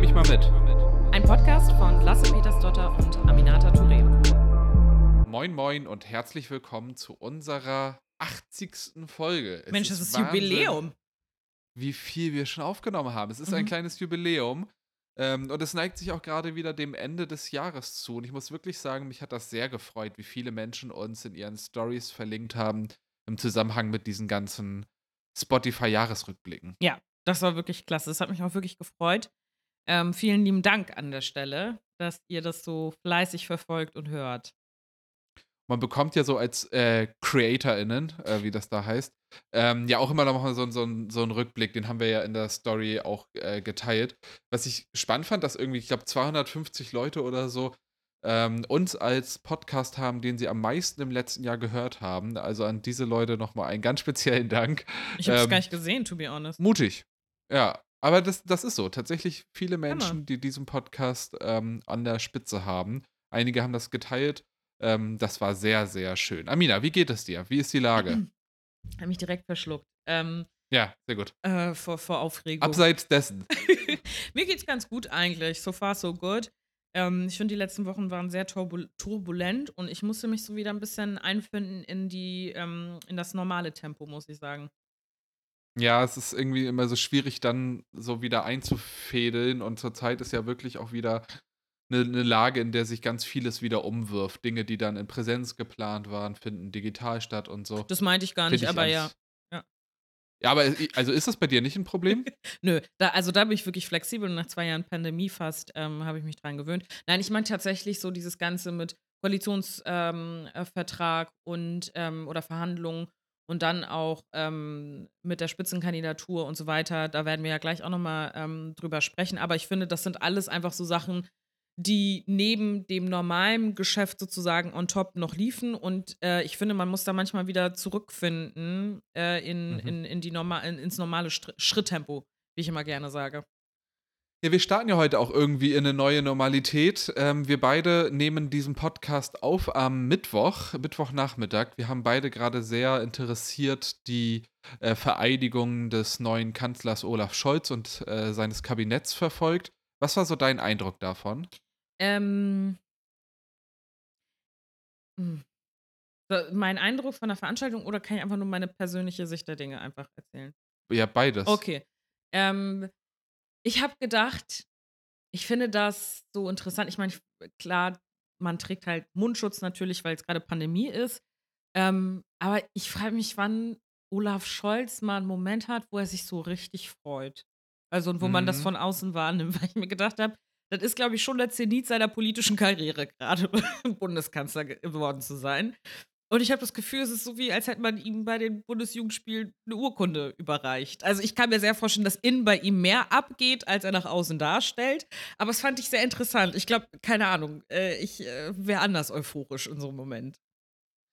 nehme ich mal mit. Ein Podcast von Lasse Petersdotter und Aminata Touré. Moin, moin und herzlich willkommen zu unserer 80. Folge. Es Mensch, das ist Wahnsinn, Jubiläum. Wie viel wir schon aufgenommen haben. Es ist ein Mhm. kleines Jubiläum. Ähm, und es neigt sich auch gerade wieder dem Ende des Jahres zu. Und ich muss wirklich sagen, mich hat das sehr gefreut, wie viele Menschen uns in ihren Stories verlinkt haben im Zusammenhang mit diesen ganzen Spotify-Jahresrückblicken. Ja, das war wirklich klasse. Das hat mich auch wirklich gefreut. Ähm, vielen lieben Dank an der Stelle, dass ihr das so fleißig verfolgt und hört. Man bekommt ja so als äh, CreatorInnen, äh, wie das da heißt, ähm, ja auch immer noch mal so, so, so einen Rückblick, den haben wir ja in der Story auch äh, geteilt. Was ich spannend fand, dass irgendwie, ich glaube, 250 Leute oder so ähm, uns als Podcast haben, den sie am meisten im letzten Jahr gehört haben. Also an diese Leute nochmal einen ganz speziellen Dank. Ich habe es Ähm, gar nicht gesehen, to be honest. Mutig. Ja, aber das, das ist so. Tatsächlich viele Menschen, die diesen Podcast ähm, an der Spitze haben. Einige haben das geteilt. Ähm, das war sehr, sehr schön. Amina, wie geht es dir? Wie ist die Lage? Habe mich direkt verschluckt. Ähm, Ja, sehr gut. äh, vor, vor Aufregung. Abseits dessen. Mir geht's ganz gut eigentlich. So far, so good. Ähm, ich finde, die letzten Wochen waren sehr turbul turbulent und ich musste mich so wieder ein bisschen einfinden in die, ähm, in das normale Tempo, muss ich sagen. Ja, es ist irgendwie immer so schwierig, dann so wieder einzufädeln. Und zurzeit ist ja wirklich auch wieder eine, eine Lage, in der sich ganz vieles wieder umwirft. Dinge, die dann in Präsenz geplant waren, finden digital statt und so. Das meinte ich gar nicht, ich aber ja. alles- Ja. Ja, aber also ist das bei dir nicht ein Problem? Nö, da, also da bin ich wirklich flexibel und nach zwei Jahren Pandemie fast ähm, habe ich mich dran gewöhnt. Nein, ich meine tatsächlich so dieses Ganze mit Koalitionsvertrag ähm, äh, und ähm, oder Verhandlungen und dann auch ähm, mit der Spitzenkandidatur und so weiter. Da werden wir ja gleich auch nochmal ähm, drüber sprechen. Aber ich finde, das sind alles einfach so Sachen, die neben dem normalen Geschäft sozusagen on top noch liefen. Und äh, ich finde, man muss da manchmal wieder zurückfinden äh, in, Mhm. in, in die norma in, ins normale Str Schritttempo, wie ich immer gerne sage. Ja, wir starten ja heute auch irgendwie in eine neue Normalität. Ähm, wir beide nehmen diesen Podcast auf am Mittwoch, Mittwochnachmittag. Wir haben beide gerade sehr interessiert die äh, Vereidigung des neuen Kanzlers Olaf Scholz und äh, seines Kabinetts verfolgt. Was war so dein Eindruck davon? Ähm, hm. Mein Eindruck von der Veranstaltung oder kann ich einfach nur meine persönliche Sicht der Dinge einfach erzählen? Ja, beides. Okay. Ähm, ich habe gedacht, ich finde das so interessant. Ich meine, klar, man trägt halt Mundschutz natürlich, weil es gerade Pandemie ist. Ähm, aber ich frage mich, wann Olaf Scholz mal einen Moment hat, wo er sich so richtig freut. Also, und wo man das Mhm. von außen wahrnimmt, weil ich mir gedacht habe, das ist, glaube ich, schon der Zenit seiner politischen Karriere, gerade Bundeskanzler geworden zu sein. Und ich habe das Gefühl, es ist so wie, als hätte man ihm bei den Bundesjugendspielen eine Urkunde überreicht. Also ich kann mir sehr vorstellen, dass innen bei ihm mehr abgeht, als er nach außen darstellt. Aber es fand ich sehr interessant. Ich glaube, keine Ahnung, äh, ich äh, wäre anders euphorisch in so einem Moment.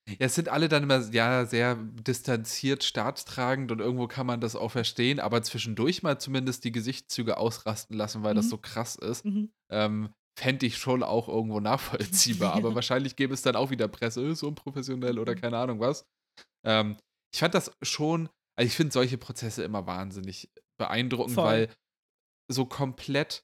Ja, es sind alle dann immer ja sehr distanziert, staatstragend und irgendwo kann man das auch verstehen, aber zwischendurch mal zumindest die Gesichtszüge ausrasten lassen, weil das Mhm. so krass ist. Mhm. ähm, fände ich schon auch irgendwo nachvollziehbar. Aber wahrscheinlich gäbe es dann auch wieder Presse, äh, so unprofessionell oder Mhm. keine Ahnung was. Ähm, ich fand das schon, also ich finde solche Prozesse immer wahnsinnig beeindruckend, Voll. weil so komplett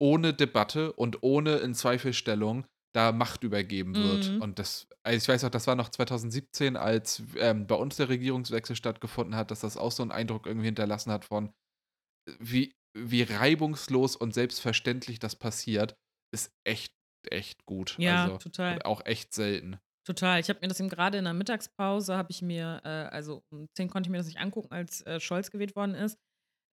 ohne Debatte und ohne in Zweifelstellung da Macht übergeben wird. Mhm. Und das, also ich weiß auch, das war noch 2017, als ähm, bei uns der Regierungswechsel stattgefunden hat, dass das auch so einen Eindruck irgendwie hinterlassen hat von, wie, wie reibungslos und selbstverständlich das passiert, ist echt, echt gut. Ja, also, total. Auch echt selten. Total. Ich habe mir das eben gerade in der Mittagspause, habe ich mir, äh, also um 10 konnte ich mir das nicht angucken, als äh, Scholz gewählt worden ist.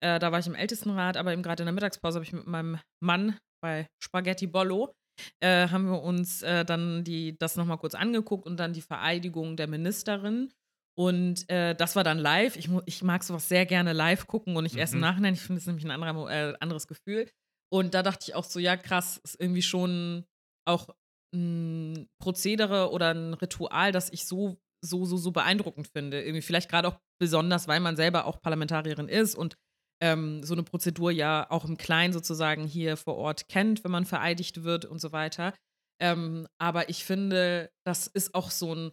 Äh, da war ich im Ältestenrat, aber eben gerade in der Mittagspause habe ich mit meinem Mann bei Spaghetti Bollo, äh, haben wir uns äh, dann die, das nochmal kurz angeguckt und dann die Vereidigung der Ministerin. Und äh, das war dann live. Ich, ich mag sowas sehr gerne live gucken und nicht erst im Mhm. Nachhinein. Ich finde es nämlich ein anderer, anderes Gefühl. Und da dachte ich auch so, ja, krass, ist irgendwie schon auch ein Prozedere oder ein Ritual, das ich so, so, so, so beeindruckend finde. Irgendwie vielleicht gerade auch besonders, weil man selber auch Parlamentarierin ist und ähm, so eine Prozedur ja auch im Kleinen sozusagen hier vor Ort kennt, wenn man vereidigt wird und so weiter. Ähm, aber ich finde, das ist auch so ein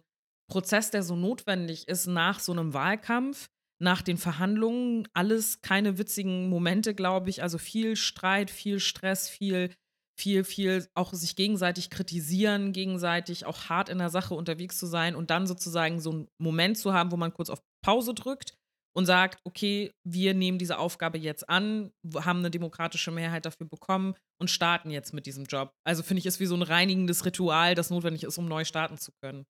Prozess, der so notwendig ist nach so einem Wahlkampf, nach den Verhandlungen alles keine witzigen Momente, glaube ich. Also viel Streit, viel Stress, viel, viel, viel auch sich gegenseitig kritisieren, gegenseitig auch hart in der Sache unterwegs zu sein und dann sozusagen so einen Moment zu haben, wo man kurz auf Pause drückt und sagt, okay, wir nehmen diese Aufgabe jetzt an, haben eine demokratische Mehrheit dafür bekommen und starten jetzt mit diesem Job. Also finde ich, ist wie so ein reinigendes Ritual, das notwendig ist, um neu starten zu können.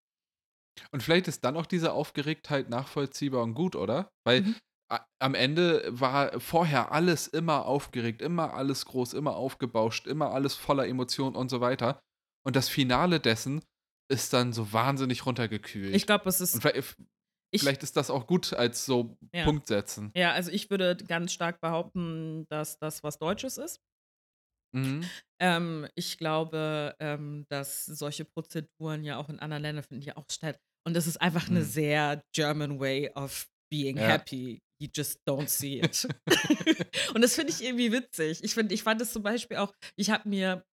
Und vielleicht ist dann auch diese Aufgeregtheit nachvollziehbar und gut, oder? Weil mhm. am Ende war vorher alles immer aufgeregt, immer alles groß, immer aufgebauscht, immer alles voller Emotionen und so weiter. Und das Finale dessen ist dann so wahnsinnig runtergekühlt. Ich glaube, es ist. Und vielleicht, ich, vielleicht ist das auch gut als so ja. Punkt setzen. Ja, also ich würde ganz stark behaupten, dass das was Deutsches ist. Mhm. Ähm, ich glaube, ähm, dass solche Prozeduren ja auch in anderen Ländern finden ja auch statt. Und das ist einfach eine mhm. sehr German way of being ja. happy. You just don't see it. und das finde ich irgendwie witzig. Ich, find, ich fand es zum Beispiel auch, ich habe mir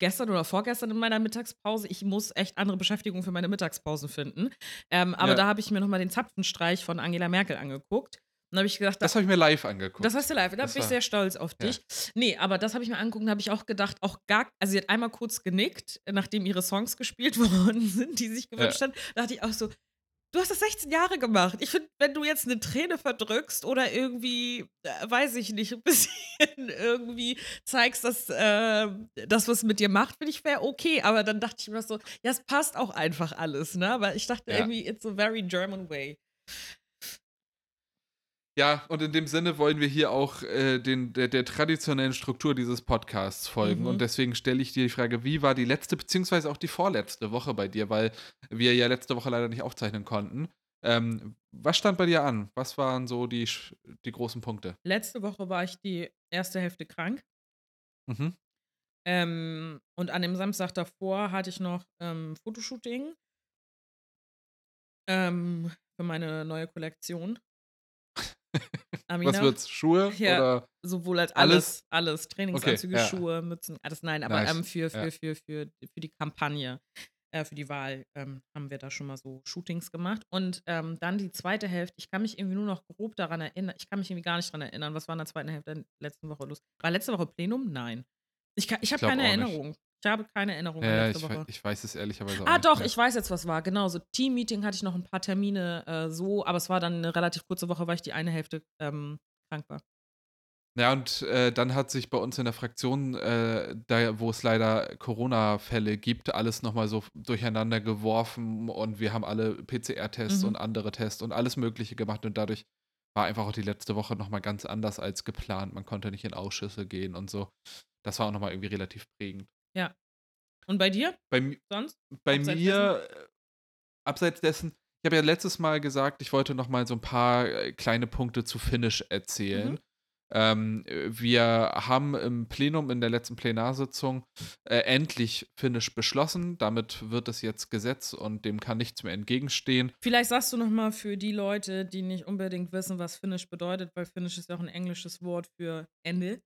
gestern oder vorgestern in meiner Mittagspause, ich muss echt andere Beschäftigung für meine Mittagspause finden. Ähm, aber ja. da habe ich mir nochmal den Zapfenstreich von Angela Merkel angeguckt. Und habe ich gedacht, das habe ich mir live angeguckt. Das hast du live, da bin ich sehr stolz auf dich. Ja. Nee, aber das habe ich mir angeguckt und habe ich auch gedacht, auch gar, also sie hat einmal kurz genickt, nachdem ihre Songs gespielt worden sind, die sich gewünscht ja. hat. Da dachte ich auch so, du hast das 16 Jahre gemacht. Ich finde, wenn du jetzt eine Träne verdrückst oder irgendwie, äh, weiß ich nicht, ein bisschen irgendwie zeigst, dass äh, das, was mit dir macht, finde ich, wäre okay. Aber dann dachte ich mir so, ja, es passt auch einfach alles, ne? Weil ich dachte ja. irgendwie, it's a very German way. Ja, und in dem Sinne wollen wir hier auch äh, den, der, der, traditionellen Struktur dieses Podcasts folgen. Mhm. Und deswegen stelle ich dir die Frage, wie war die letzte, beziehungsweise auch die vorletzte Woche bei dir, weil wir ja letzte Woche leider nicht aufzeichnen konnten. Ähm, was stand bei dir an? Was waren so die, die großen Punkte? Letzte Woche war ich die erste Hälfte krank. Mhm. Ähm, und an dem Samstag davor hatte ich noch ähm, Fotoshooting ähm, für meine neue Kollektion. Amina. Was wird's? Schuhe? Ja, oder sowohl als alles, alles. alles. Trainingsanzüge, okay, ja. Schuhe, Mützen, alles nein, aber nice. ähm, für, für, ja. für, für, für die Kampagne, äh, für die Wahl ähm, haben wir da schon mal so Shootings gemacht. Und ähm, dann die zweite Hälfte, ich kann mich irgendwie nur noch grob daran erinnern, ich kann mich irgendwie gar nicht daran erinnern, was war in der zweiten Hälfte der letzten Woche los. War letzte Woche Plenum? Nein. Ich, ich habe keine Erinnerung. Nicht. Ich habe keine Erinnerung ja, letzte ich Woche. Weiß, ich weiß es ehrlicherweise auch Ah, nicht doch, mehr. ich weiß jetzt, was war. Genau, so Team-Meeting hatte ich noch ein paar Termine äh, so, aber es war dann eine relativ kurze Woche, weil ich die eine Hälfte ähm, krank war. Ja, und äh, dann hat sich bei uns in der Fraktion, äh, da, wo es leider Corona-Fälle gibt, alles nochmal so durcheinander geworfen und wir haben alle PCR-Tests mhm. und andere Tests und alles Mögliche gemacht und dadurch war einfach auch die letzte Woche nochmal ganz anders als geplant. Man konnte nicht in Ausschüsse gehen und so. Das war auch nochmal irgendwie relativ prägend. Ja. Und bei dir? Bei, Sonst? Bei abseits mir, dessen? Äh, abseits dessen, ich habe ja letztes Mal gesagt, ich wollte noch mal so ein paar äh, kleine Punkte zu Finish erzählen. Mhm. Ähm, wir haben im Plenum in der letzten Plenarsitzung äh, endlich Finish beschlossen. Damit wird es jetzt Gesetz und dem kann nichts mehr entgegenstehen. Vielleicht sagst du noch mal für die Leute, die nicht unbedingt wissen, was Finish bedeutet, weil Finish ist ja auch ein englisches Wort für Ende.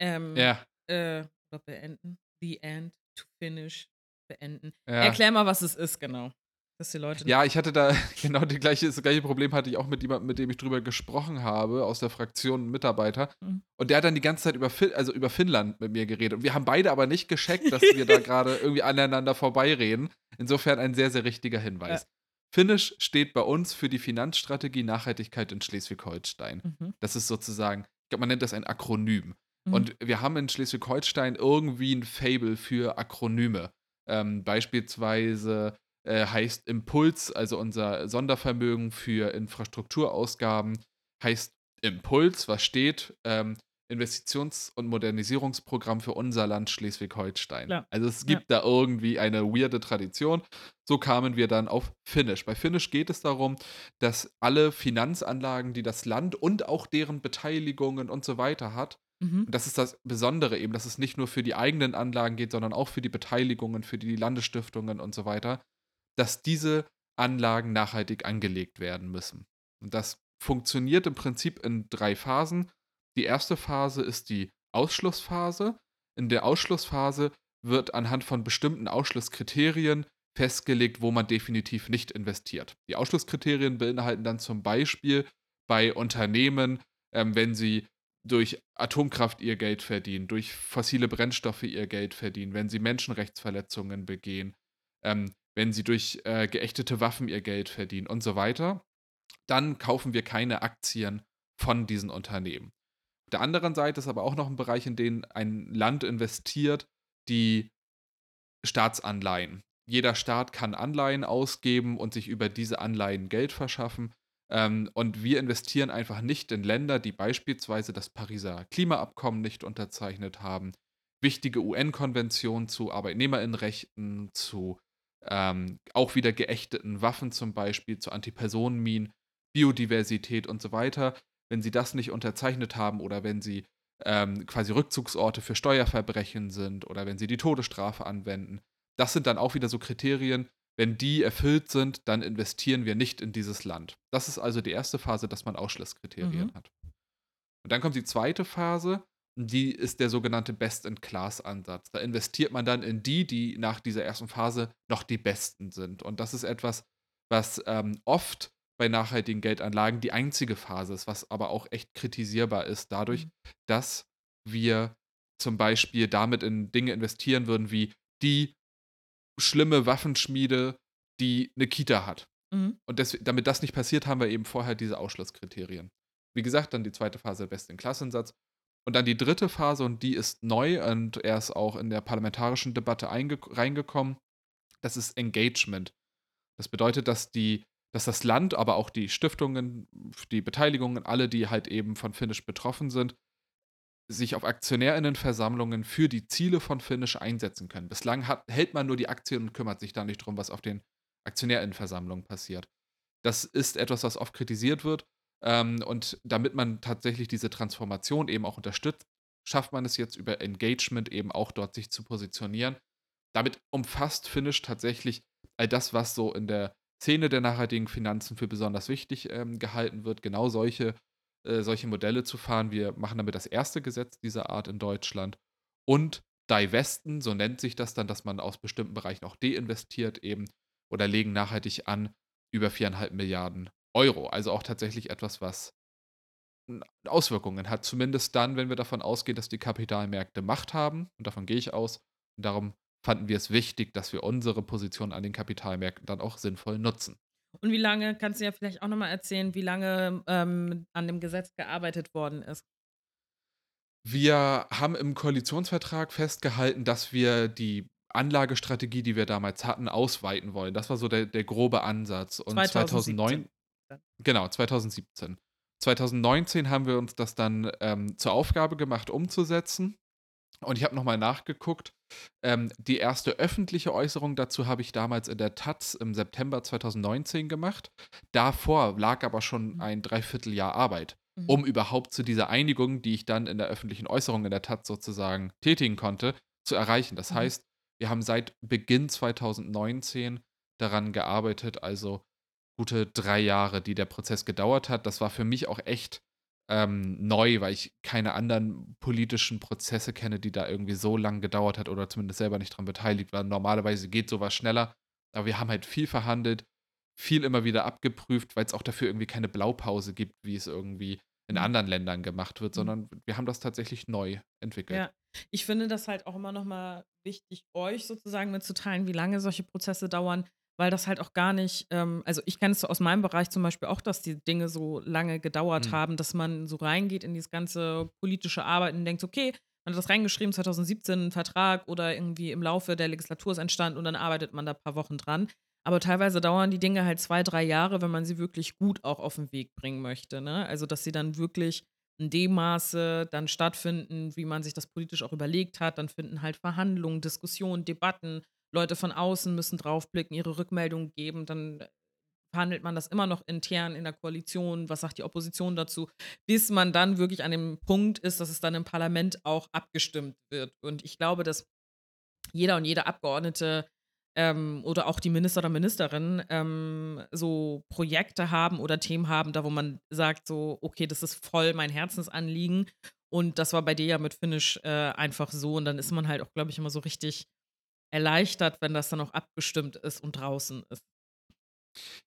Ähm, ja. Äh, oder beenden the end, to finish, beenden. Ja. Erklär mal, was es ist, genau. Dass die Leute ja, ich hatte da genau die gleiche, das gleiche Problem hatte ich auch mit jemandem, mit dem ich drüber gesprochen habe, aus der Fraktion Mitarbeiter. Mhm. Und der hat dann die ganze Zeit über, fin also über Finnland mit mir geredet. Und wir haben beide aber nicht gescheckt, dass wir da gerade irgendwie aneinander vorbeireden. Insofern ein sehr, sehr richtiger Hinweis. Ja. Finnish steht bei uns für die Finanzstrategie Nachhaltigkeit in Schleswig-Holstein. Mhm. Das ist sozusagen, ich glaube, man nennt das ein Akronym. Mhm. Und wir haben in Schleswig-Holstein irgendwie ein Fable für Akronyme. Ähm, beispielsweise äh, heißt Impuls, also unser Sondervermögen für Infrastrukturausgaben, heißt Impuls, was steht? Ähm, Investitions- und Modernisierungsprogramm für unser Land Schleswig-Holstein. Ja. Also es gibt ja. da irgendwie eine weirde Tradition. So kamen wir dann auf Finnish. Bei Finnish geht es darum, dass alle Finanzanlagen, die das Land und auch deren Beteiligungen und so weiter hat, Mhm. Und das ist das Besondere eben, dass es nicht nur für die eigenen Anlagen geht, sondern auch für die Beteiligungen, für die Landesstiftungen und so weiter, dass diese Anlagen nachhaltig angelegt werden müssen. Und das funktioniert im Prinzip in drei Phasen. Die erste Phase ist die Ausschlussphase. In der Ausschlussphase wird anhand von bestimmten Ausschlusskriterien festgelegt, wo man definitiv nicht investiert. Die Ausschlusskriterien beinhalten dann zum Beispiel bei Unternehmen, ähm, wenn sie durch Atomkraft ihr Geld verdienen, durch fossile Brennstoffe ihr Geld verdienen, wenn sie Menschenrechtsverletzungen begehen, ähm, wenn sie durch äh, geächtete Waffen ihr Geld verdienen und so weiter, dann kaufen wir keine Aktien von diesen Unternehmen. Auf der anderen Seite ist aber auch noch ein Bereich, in den ein Land investiert, die Staatsanleihen. Jeder Staat kann Anleihen ausgeben und sich über diese Anleihen Geld verschaffen. Ähm, und wir investieren einfach nicht in Länder, die beispielsweise das Pariser Klimaabkommen nicht unterzeichnet haben, wichtige UN-Konventionen zu Arbeitnehmerinnenrechten, zu ähm, auch wieder geächteten Waffen zum Beispiel, zu Antipersonenminen, Biodiversität und so weiter. Wenn sie das nicht unterzeichnet haben oder wenn sie ähm, quasi Rückzugsorte für Steuerverbrechen sind oder wenn sie die Todesstrafe anwenden, das sind dann auch wieder so Kriterien, wenn die erfüllt sind, dann investieren wir nicht in dieses Land. Das ist also die erste Phase, dass man Ausschlusskriterien mhm. hat. Und dann kommt die zweite Phase, die ist der sogenannte Best-in-Class-Ansatz. Da investiert man dann in die, die nach dieser ersten Phase noch die besten sind. Und das ist etwas, was ähm, oft bei nachhaltigen Geldanlagen die einzige Phase ist, was aber auch echt kritisierbar ist, dadurch, mhm. dass wir zum Beispiel damit in Dinge investieren würden, wie die schlimme Waffenschmiede, die eine Kita hat. Mhm. Und das, damit das nicht passiert, haben wir eben vorher diese Ausschlusskriterien. Wie gesagt, dann die zweite Phase, der Best-in-Klassensatz. Und dann die dritte Phase, und die ist neu und er ist auch in der parlamentarischen Debatte reingekommen. Das ist Engagement. Das bedeutet, dass die, dass das Land, aber auch die Stiftungen, die Beteiligungen, alle, die halt eben von Finnish betroffen sind, sich auf Aktionärinnenversammlungen für die Ziele von Finish einsetzen können. Bislang hat, hält man nur die Aktien und kümmert sich da nicht drum, was auf den Aktionärinnenversammlungen passiert. Das ist etwas, was oft kritisiert wird. Ähm, und damit man tatsächlich diese Transformation eben auch unterstützt, schafft man es jetzt über Engagement eben auch dort sich zu positionieren. Damit umfasst Finish tatsächlich all das, was so in der Szene der nachhaltigen Finanzen für besonders wichtig ähm, gehalten wird. Genau solche äh, solche Modelle zu fahren. Wir machen damit das erste Gesetz dieser Art in Deutschland. Und divesten, so nennt sich das dann, dass man aus bestimmten Bereichen auch deinvestiert eben oder legen nachhaltig an über viereinhalb Milliarden Euro. Also auch tatsächlich etwas, was Auswirkungen hat. Zumindest dann, wenn wir davon ausgehen, dass die Kapitalmärkte Macht haben. Und davon gehe ich aus. Und darum fanden wir es wichtig, dass wir unsere Position an den Kapitalmärkten dann auch sinnvoll nutzen. Und wie lange, kannst du ja vielleicht auch nochmal erzählen, wie lange ähm, an dem Gesetz gearbeitet worden ist? Wir haben im Koalitionsvertrag festgehalten, dass wir die Anlagestrategie, die wir damals hatten, ausweiten wollen. Das war so der, der grobe Ansatz. Und 2017. 2009, genau, 2017. 2019 haben wir uns das dann ähm, zur Aufgabe gemacht, umzusetzen. Und ich habe nochmal nachgeguckt. Ähm, die erste öffentliche Äußerung dazu habe ich damals in der Taz im September 2019 gemacht. Davor lag aber schon mhm. ein Dreivierteljahr Arbeit, mhm. um überhaupt zu dieser Einigung, die ich dann in der öffentlichen Äußerung in der Taz sozusagen tätigen konnte, zu erreichen. Das mhm. heißt, wir haben seit Beginn 2019 daran gearbeitet, also gute drei Jahre, die der Prozess gedauert hat. Das war für mich auch echt ähm, neu, weil ich keine anderen politischen Prozesse kenne, die da irgendwie so lange gedauert hat oder zumindest selber nicht dran beteiligt war. Normalerweise geht sowas schneller, aber wir haben halt viel verhandelt, viel immer wieder abgeprüft, weil es auch dafür irgendwie keine Blaupause gibt, wie es irgendwie in mhm. anderen Ländern gemacht wird, mhm. sondern wir haben das tatsächlich neu entwickelt. Ja, ich finde das halt auch immer noch mal wichtig, euch sozusagen mitzuteilen, wie lange solche Prozesse dauern, weil das halt auch gar nicht, ähm, also ich kenne es so aus meinem Bereich zum Beispiel auch, dass die Dinge so lange gedauert mhm. haben, dass man so reingeht in dieses ganze politische Arbeiten und denkt, okay, man hat das reingeschrieben, 2017 ein Vertrag oder irgendwie im Laufe der Legislatur ist entstanden und dann arbeitet man da ein paar Wochen dran. Aber teilweise dauern die Dinge halt zwei, drei Jahre, wenn man sie wirklich gut auch auf den Weg bringen möchte. Ne? Also, dass sie dann wirklich in dem Maße dann stattfinden, wie man sich das politisch auch überlegt hat. Dann finden halt Verhandlungen, Diskussionen, Debatten Leute von außen müssen draufblicken, ihre Rückmeldung geben, dann verhandelt man das immer noch intern in der Koalition, was sagt die Opposition dazu, bis man dann wirklich an dem Punkt ist, dass es dann im Parlament auch abgestimmt wird. Und ich glaube, dass jeder und jede Abgeordnete ähm, oder auch die Minister oder Ministerin ähm, so Projekte haben oder Themen haben, da wo man sagt, so, okay, das ist voll mein Herzensanliegen. Und das war bei dir ja mit Finish äh, einfach so. Und dann ist man halt auch, glaube ich, immer so richtig erleichtert, wenn das dann auch abgestimmt ist und draußen ist.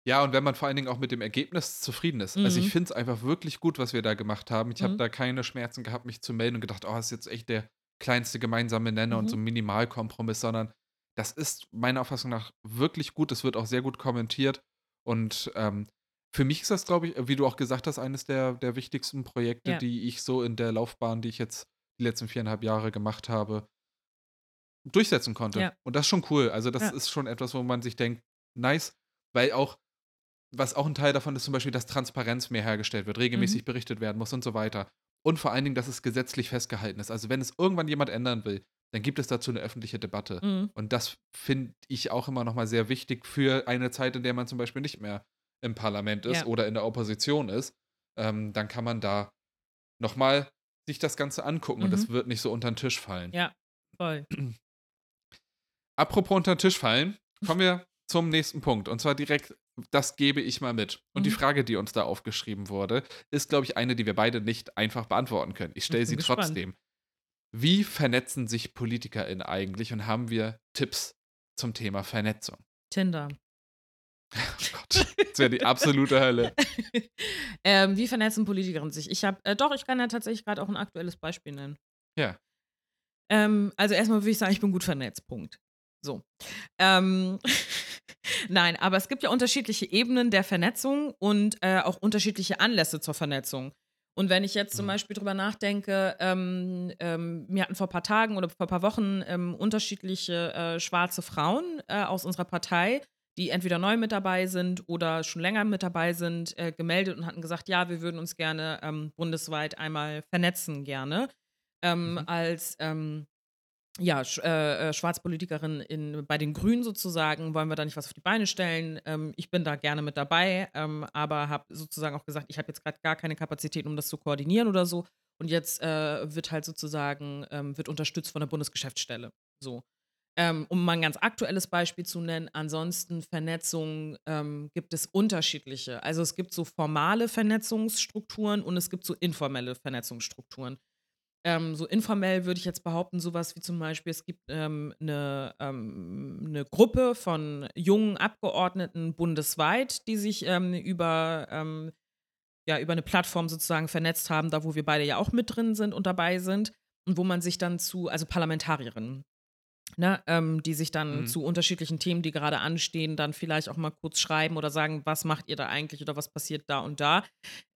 Ja, und wenn man vor allen Dingen auch mit dem Ergebnis zufrieden ist. Also, ich Mhm. finde es einfach wirklich gut, was wir da gemacht haben. Ich habe Mhm. da keine Schmerzen gehabt, mich zu melden und gedacht: „Oh, das ist jetzt echt der kleinste gemeinsame Nenner und so Mhm. 'n Minimalkompromiss“, sondern das ist meiner Auffassung nach wirklich gut. Das wird auch sehr gut kommentiert. Und, ähm, für mich ist das, glaube ich, wie du auch gesagt hast, eines der der wichtigsten Projekte, Ja. die ich so in der Laufbahn, die ich jetzt die letzten 4,5 Jahre gemacht habe durchsetzen konnte. Ja. Und das ist schon cool. Also, das Ja. ist schon etwas, wo man sich denkt: „Nice“, weil auch was auch 'n Teil davon ist zum Beispiel, dass Transparenz mehr hergestellt wird, regelmäßig Mhm. berichtet werden muss und so weiter. Und vor allen Dingen, dass es gesetzlich festgehalten ist. Also, wenn es irgendwann jemand ändern will, dann gibt es dazu 'ne öffentliche Debatte. Mhm. Und das finde ich auch immer noch mal sehr wichtig für eine Zeit, in der man zum Beispiel nicht mehr im Parlament ist Ja. oder in der Opposition ist. Ähm, dann kann man da noch mal sich das Ganze angucken und das Mhm. wird nicht so unter 'n Tisch fallen. Ja, voll. Apropos unter 'n Tisch fallen, kommen wir zum nächsten Punkt. Und zwar direkt das gebe ich mal mit. Und die Mhm. Frage, die uns da aufgeschrieben wurde, ist, glaube ich, eine, die wir beide nicht einfach beantworten können. Ich stelle sie gespannt. trotzdem. Wie vernetzen sich PolitikerInnen eigentlich und haben wir Tipps zum Thema Vernetzung? Tinder. Oh Gott, das wäre die absolute Hölle. Ähm, wie vernetzen Politikerinnen sich? Ich habe äh, doch, ich kann ja tatsächlich grad auch 'n aktuelles Beispiel nennen. Ja. Ähm, also, erst mal würde ich sagen, ich bin gut vernetzt, Punkt. So. Ähm, nein, aber es gibt ja unterschiedliche Ebenen der Vernetzung und, äh, auch unterschiedliche Anlässe zur Vernetzung. Und wenn ich jetzt zum Mhm. Beispiel drüber nachdenke, ähm, ähm, mir hatten vor paar Tagen oder vor paar Wochen, ähm, unterschiedliche, äh, schwarze Frauen, äh, aus unserer Partei, die entweder neu mit dabei sind oder schon länger mit dabei sind, äh, gemeldet und hatten gesagt: „Ja, wir würden uns gerne, ähm, bundesweit einmal vernetzen gerne, ähm, Mhm. als, ähm, ja, sch äh, äh, Schwarzpolitikerin in bei den Grünen sozusagen wollen wir da nicht was auf die Beine stellen. Ähm, ich bin da gerne mit dabei, ähm, aber habe sozusagen auch gesagt, ich habe jetzt grad gar keine Kapazitäten, um das zu koordinieren oder so. Und jetzt, äh, wird halt sozusagen ähm, wird unterstützt von der Bundesgeschäftsstelle, so. Ähm, um mal 'n ganz aktuelles Beispiel zu nennen, ansonsten Vernetzung, ähm, gibt es unterschiedliche. Also, es gibt so formale Vernetzungsstrukturen und es gibt so informelle Vernetzungsstrukturen. Ähm, so informell würde ich jetzt behaupten, so was wie zum Beispiel, es gibt, ähm, 'ne ähm, 'ne Gruppe von jungen Abgeordneten bundesweit, die sich, ähm, über ähm, ja, über 'ne Plattform sozusagen vernetzt haben, da wo wir beide ja auch mit drin sind und dabei sind und wo man sich dann zu also, Parlamentarierinnen, ne, ähm, die sich dann Mhm. zu unterschiedlichen Themen, die gerade anstehen, dann vielleicht auch mal kurz schreiben oder sagen: „Was macht ihr da eigentlich oder was passiert da und da?“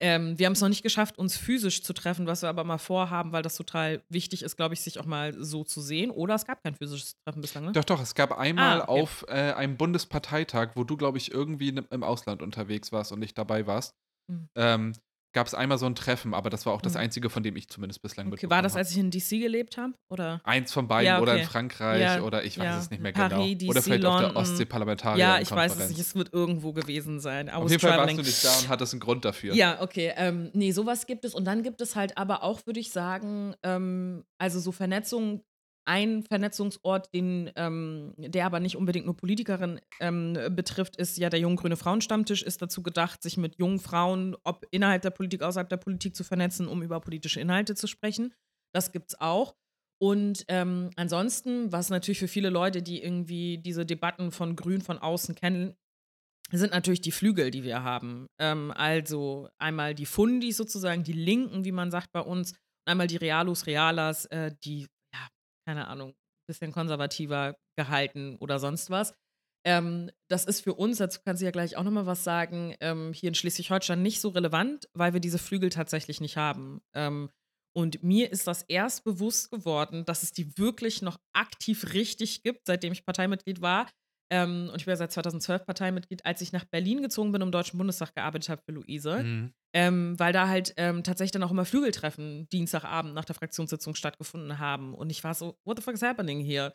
Ähm, wir haben's noch nicht geschafft, uns physisch zu treffen, was wir aber mal vorhaben, weil das total wichtig ist, glaube ich, sich auch mal so zu sehen. Oder es gab kein physisches Treffen bislang, ne? Doch, doch, es gab einmal Ah, okay. auf, äh, einem Bundesparteitag, wo du, glaube ich, irgendwie im Ausland unterwegs warst und nicht dabei warst, Mhm. ähm, gab's einmal so 'n Treffen, aber das war auch das Mhm. einzige, von dem ich zumindest bislang Okay, war das, habe. als ich in DC gelebt habe, oder? Eins von beiden Ja, oder in okay. Frankreich Ja, oder ich weiß ja. es nicht mehr Paris, genau. DC, Oder vielleicht auf der London. Ostsee-Parlamentarierin Ja, ich weiß es nicht. Es wird irgendwo gewesen sein. Auf jeden Fall warst du nicht da und hattest 'n Grund dafür. Ja, okay. Ähm, ne, so was gibt es. Und dann gibt es halt aber auch, würde ich sagen, ähm, also, so Vernetzung ein Vernetzungsort, den ähm, der aber nicht unbedingt nur Politikerinnen, ähm, betrifft, ist ja der Jung-Grüne Frauenstammtisch, ist dazu gedacht, sich mit jungen Frauen, ob innerhalb der Politik, außerhalb der Politik zu vernetzen, um über politische Inhalte zu sprechen. Das gibt's auch. Und, ähm, ansonsten, was natürlich für viele Leute, die irgendwie diese Debatten von Grün von außen kennen, sind natürlich die Flügel, die wir haben. Ähm, also, einmal die Fundis sozusagen, die Linken, wie man sagt bei uns, einmal die Realos, Realas, äh, die, keine Ahnung, bisschen konservativer gehalten oder sonst was. Ähm, das ist für uns, dazu kannst du ja gleich auch noch mal was sagen, ähm, hier in Schleswig-Holstein nicht so relevant, weil wir diese Flügel tatsächlich nicht haben. Ähm, und mir ist das erst bewusst geworden, dass es die wirklich noch aktiv richtig gibt, seitdem ich Parteimitglied war. Ähm, und ich bin ja seit 2012 Parteimitglied, als ich nach Berlin gezogen bin, und im Deutschen Bundestag gearbeitet habe für Luise. Mhm. Ähm, weil da halt, ähm, tatsächlich dann auch immer Flügeltreffen Dienstagabend nach der Fraktionssitzung stattgefunden haben. Und ich war so: „What the fuck is happening here?“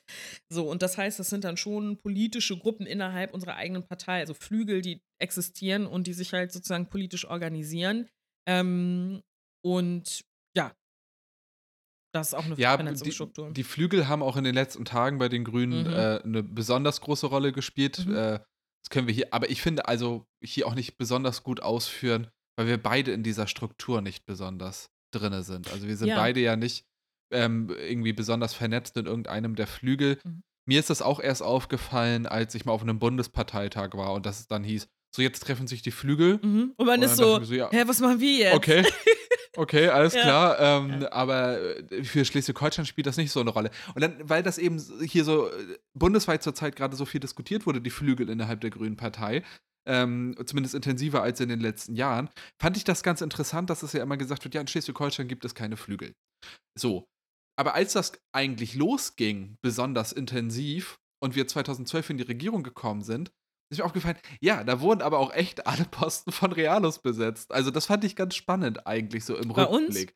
So, und das heißt, das sind dann schon politische Gruppen innerhalb unserer eigenen Partei, also Flügel, die existieren und die sich halt sozusagen politisch organisieren. Ähm, und ja. Das ist auch 'ne Ja, die Vernetzungsstruktur. die Flügel haben auch in den letzten Tagen bei den Grünen, Mhm. äh, 'ne besonders große Rolle gespielt. Mhm. Äh, das können wir hier aber ich finde, also, hier auch nicht besonders gut ausführen, weil wir beide in dieser Struktur nicht besonders drinne sind. Also, wir sind Ja. beide ja nicht, ähm, irgendwie besonders vernetzt in irgendeinem der Flügel. Mhm. Mir ist das auch erst aufgefallen, als ich mal auf 'nem Bundesparteitag war und dass es dann hieß: so jetzt treffen sich die Flügel. Mhm. Und man Und ist so, so, ja. hä, was machen wir jetzt? Okay. Okay, alles Ja. klar. Ähm, Ja. Aber äh, für Schleswig-Holstein spielt das nicht so eine Rolle. Und dann, weil das eben hier so äh, bundesweit zurzeit gerade so viel diskutiert wurde, die Flügel innerhalb der Grünen Partei, ähm, zumindest intensiver als in den letzten Jahren, fand ich das ganz interessant, dass es ja immer gesagt wird, ja, in Schleswig-Holstein gibt es keine Flügel. So. Aber als das eigentlich losging, besonders intensiv, und wir 2012 in die Regierung gekommen sind, ist mir aufgefallen, ja, da wurden aber auch echt alle Posten von Realos besetzt. Also das fand ich ganz spannend eigentlich so im Bei uns? Rückblick.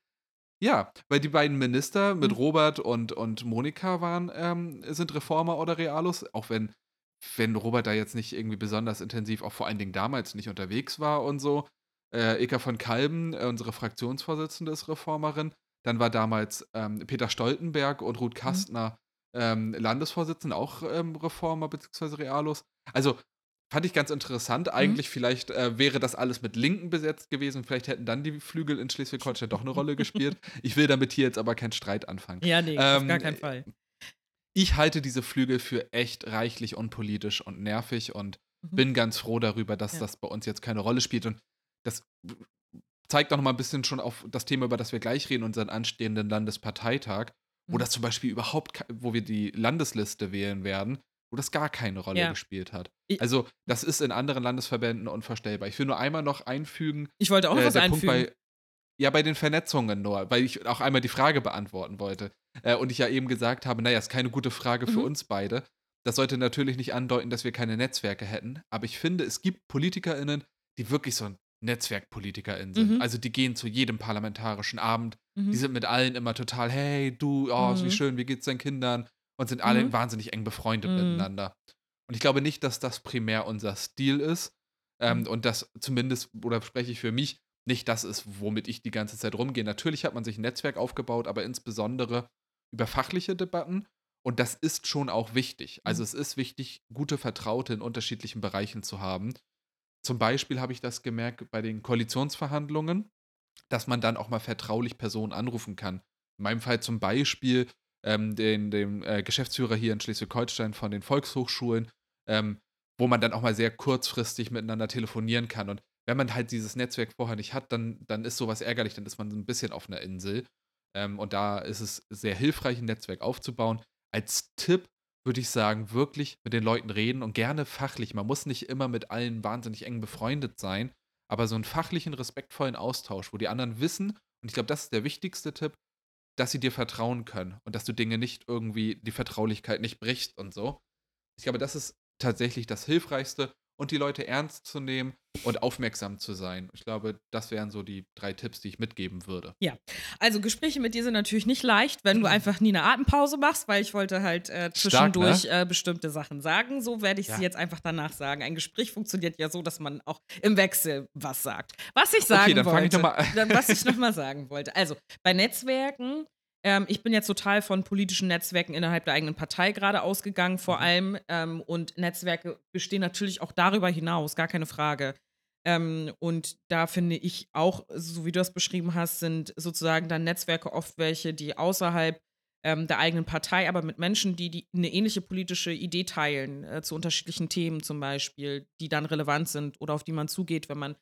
Ja, weil die beiden Minister mit Mhm. Robert und, und Monika waren, ähm, sind Reformer oder Realos, auch wenn, wenn Robert da jetzt nicht irgendwie besonders intensiv, auch vor allen Dingen damals nicht unterwegs war und so. Äh, Eka von Kalben, äh, unsere Fraktionsvorsitzende, ist Reformerin. Dann war damals ähm, Peter Stoltenberg und Ruth Kastner ähm, Landesvorsitzende, auch ähm, Reformer bzw. Realos. Also fand ich ganz interessant. Eigentlich vielleicht äh, wäre das alles mit Linken besetzt gewesen. Vielleicht hätten dann die Flügel in Schleswig-Holstein doch eine Rolle gespielt. Ich will damit hier jetzt aber keinen Streit anfangen. Ja, nee, auf Ähm, gar keinen Fall. Ich halte diese Flügel für echt reichlich unpolitisch und nervig und Mhm. bin ganz froh darüber, dass Ja. das bei uns jetzt keine Rolle spielt. Und das zeigt auch noch mal ein bisschen schon auf das Thema, über das wir gleich reden, unseren anstehenden Landesparteitag, wo Mhm. das zum Beispiel überhaupt, wo wir die Landesliste wählen werden, wo das gar keine Rolle Ja. gespielt hat. Also, das ist in anderen Landesverbänden unvorstellbar. Ich will nur einmal noch einfügen, Ich wollte auch noch äh, was einfügen. bei, ja, bei den Vernetzungen nur, weil ich auch einmal die Frage beantworten wollte. Äh, und ich ja eben gesagt habe, naja, ist keine gute Frage für Mhm. uns beide. Das sollte natürlich nicht andeuten, dass wir keine Netzwerke hätten. Aber ich finde, es gibt PolitikerInnen, die wirklich so ein NetzwerkpolitikerInnen sind. Mhm. Also die gehen zu jedem parlamentarischen Abend, Mhm. die sind mit allen immer total, hey, du, oh, Mhm. wie schön, wie geht's deinen Kindern? Und sind alle Mhm. wahnsinnig eng befreundet Mhm. miteinander. Und ich glaube nicht, dass das primär unser Stil ist. Ähm, Mhm. Und das zumindest, oder spreche ich für mich, nicht das ist, womit ich die ganze Zeit rumgehe. Natürlich hat man sich ein Netzwerk aufgebaut, aber insbesondere über fachliche Debatten. Und das ist schon auch wichtig. Also Mhm. es ist wichtig, gute Vertraute in unterschiedlichen Bereichen zu haben. Zum Beispiel habe ich das gemerkt bei den Koalitionsverhandlungen, dass man dann auch mal vertraulich Personen anrufen kann. In meinem Fall zum Beispiel ähm, den, den äh, Geschäftsführer hier in Schleswig-Holstein von den Volkshochschulen, ähm, wo man dann auch mal sehr kurzfristig miteinander telefonieren kann. Und wenn man halt dieses Netzwerk vorher nicht hat, dann, dann ist sowas ärgerlich, dann ist man ein bisschen auf einer Insel. Ähm, und da ist es sehr hilfreich, ein Netzwerk aufzubauen. Als Tipp würde ich sagen, wirklich mit den Leuten reden und gerne fachlich. Man muss nicht immer mit allen wahnsinnig eng befreundet sein, aber so einen fachlichen, respektvollen Austausch, wo die anderen wissen, und ich glaube, das ist der wichtigste Tipp, dass sie dir vertrauen können und dass du Dinge nicht irgendwie, die Vertraulichkeit nicht brichst und so. Ich glaube, das ist tatsächlich das Hilfreichste und die Leute ernst zu nehmen und aufmerksam zu sein. Ich glaube, das wären so die drei Tipps, die ich mitgeben würde. Also Gespräche mit dir sind natürlich nicht leicht, wenn du einfach nie eine Atempause machst, weil ich wollte halt äh, Stark, zwischendurch ne? äh, bestimmte Sachen sagen. So werde ich Ja. sie jetzt einfach danach sagen. Ein Gespräch funktioniert ja so, dass man auch im Wechsel was sagt. Was ich sagen Okay, dann ich wollte, nochmal an. dann, was ich nochmal sagen wollte. Also bei Netzwerken, ähm, ich bin jetzt total von politischen Netzwerken innerhalb der eigenen Partei gerade ausgegangen, vor Mhm. allem. Ähm, und Netzwerke bestehen natürlich auch darüber hinaus, gar keine Frage. Ähm, und da finde ich auch, so wie du das beschrieben hast, sind sozusagen dann Netzwerke oft welche, die außerhalb ähm, der eigenen Partei, aber mit Menschen, die, die eine ähnliche politische Idee teilen, äh, zu unterschiedlichen Themen zum Beispiel, die dann relevant sind oder auf die man zugeht, wenn man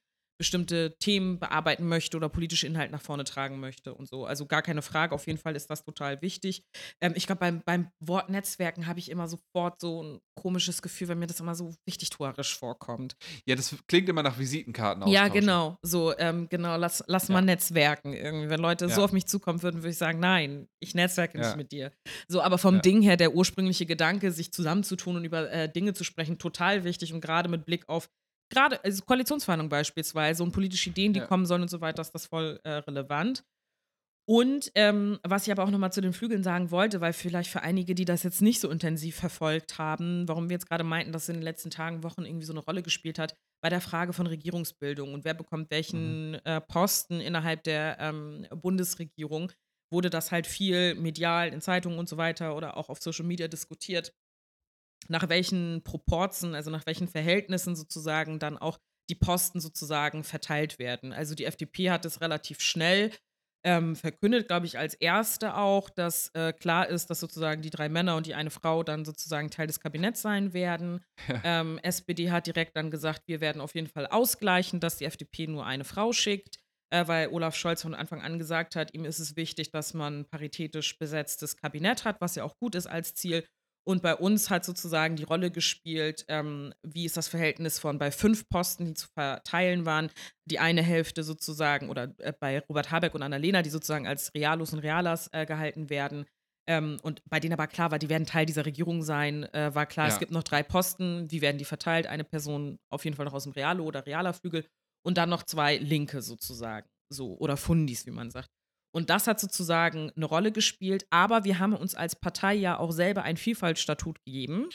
bestimmte Themen bearbeiten möchte oder politische Inhalte nach vorne tragen möchte und so. Also gar keine Frage, auf jeden Fall ist das total wichtig. Ähm, ich glaube, beim, beim Wort Netzwerken habe ich immer sofort so ein komisches Gefühl, weil mir das immer so richtig tuerisch vorkommt. Ja, das klingt immer nach Visitenkarten Ja, genau. So, ähm, genau, lass, lass Ja. mal netzwerken irgendwie. Wenn Leute so Ja. auf mich zukommen würden, würde ich sagen, nein, ich netzwerke Ja. nicht mit dir. So, aber vom. Ding her, der ursprüngliche Gedanke, sich zusammenzutun und über äh, Dinge zu sprechen, total wichtig und gerade mit Blick auf gerade also Koalitionsverhandlungen beispielsweise und politische Ideen, die Ja. kommen sollen und so weiter, ist das voll äh, relevant. Und ähm, was ich aber auch nochmal zu den Flügeln sagen wollte, weil vielleicht für einige, die das jetzt nicht so intensiv verfolgt haben, warum wir jetzt gerade meinten, dass es in den letzten Tagen, Wochen irgendwie so eine Rolle gespielt hat, bei der Frage von Regierungsbildung und wer bekommt welchen äh, Posten innerhalb der ähm, Bundesregierung, wurde das halt viel medial in Zeitungen und so weiter oder auch auf Social Media diskutiert, nach welchen Proporzen, also nach welchen Verhältnissen sozusagen dann auch die Posten sozusagen verteilt werden. Also die FDP hat es relativ schnell ähm, verkündet, glaube ich, als Erste auch, dass äh, klar ist, dass sozusagen die drei Männer und die eine Frau dann sozusagen Teil des Kabinetts sein werden. Ähm, SPD hat direkt dann gesagt, wir werden auf jeden Fall ausgleichen, dass die FDP nur eine Frau schickt, äh, weil Olaf Scholz von Anfang an gesagt hat, ihm ist es wichtig, dass man paritätisch besetztes Kabinett hat, was ja auch gut ist als Ziel. Und bei uns hat sozusagen die Rolle gespielt, ähm, wie ist das Verhältnis von bei fünf Posten, die zu verteilen waren, die eine Hälfte sozusagen, oder äh, bei Robert Habeck und Annalena, die sozusagen als Realos und Realas äh, gehalten werden. Ähm, und bei denen aber klar war, die werden Teil dieser Regierung sein, äh, war klar, ja. es gibt noch drei Posten, wie werden die verteilt? Eine Person auf jeden Fall noch aus dem Realo oder Realer-Flügel und dann noch zwei Linke sozusagen, so, oder Fundis, wie man sagt. Und das hat sozusagen eine Rolle gespielt. Aber wir haben uns als Partei ja auch selber ein Vielfaltstatut gegeben.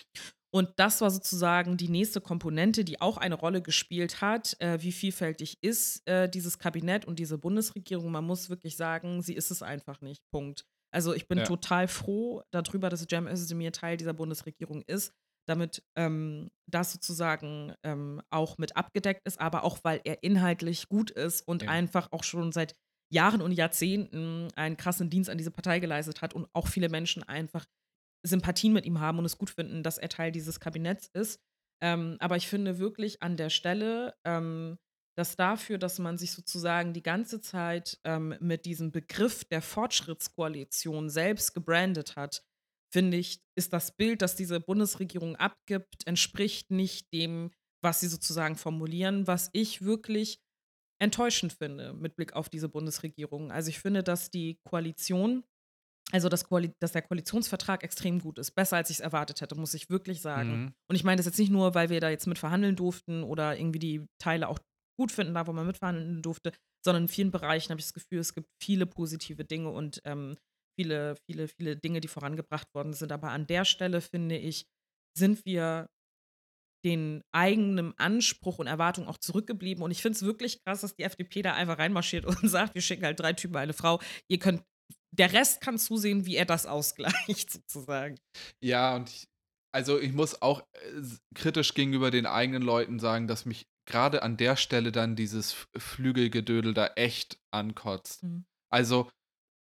Und das war sozusagen die nächste Komponente, die auch eine Rolle gespielt hat, äh, wie vielfältig ist äh, dieses Kabinett und diese Bundesregierung. Man muss wirklich sagen, sie ist es einfach nicht. Punkt. Also ich bin ja. total froh darüber, dass Cem Özdemir Teil dieser Bundesregierung ist, damit ähm, das sozusagen ähm, auch mit abgedeckt ist, aber auch weil er inhaltlich gut ist und ja. einfach auch schon seit Jahren und Jahrzehnten einen krassen Dienst an diese Partei geleistet hat und auch viele Menschen einfach Sympathien mit ihm haben und es gut finden, dass er Teil dieses Kabinetts ist. Ähm, aber ich finde wirklich an der Stelle, ähm, dass dafür, dass man sich sozusagen die ganze Zeit ähm, mit diesem Begriff der Fortschrittskoalition selbst gebrandet hat, finde ich, ist das Bild, das diese Bundesregierung abgibt, entspricht nicht dem, was sie sozusagen formulieren, was ich wirklich enttäuschend finde mit Blick auf diese Bundesregierung. Also ich finde, dass die Koalition, also das Koali dass der Koalitionsvertrag extrem gut ist. Besser als ich es erwartet hätte, muss ich wirklich sagen. Mhm. Und ich meine das jetzt nicht nur, weil wir da jetzt mit verhandeln durften oder irgendwie die Teile auch gut finden, da wo man mitverhandeln durfte, sondern in vielen Bereichen habe ich das Gefühl, es gibt viele positive Dinge und ähm, viele, viele, viele Dinge, die vorangebracht worden sind. Aber an der Stelle finde ich, sind wir den eigenen Anspruch und Erwartungen auch zurückgeblieben. Und ich finde es wirklich krass, dass die FDP da einfach reinmarschiert und sagt, wir schicken halt drei Typen, eine Frau. Ihr könnt, der Rest kann zusehen, wie er das ausgleicht, sozusagen. Ja, und ich, also ich muss auch äh, kritisch gegenüber den eigenen Leuten sagen, dass mich gerade an der Stelle dann dieses Flügelgedödel da echt ankotzt. Mhm. Also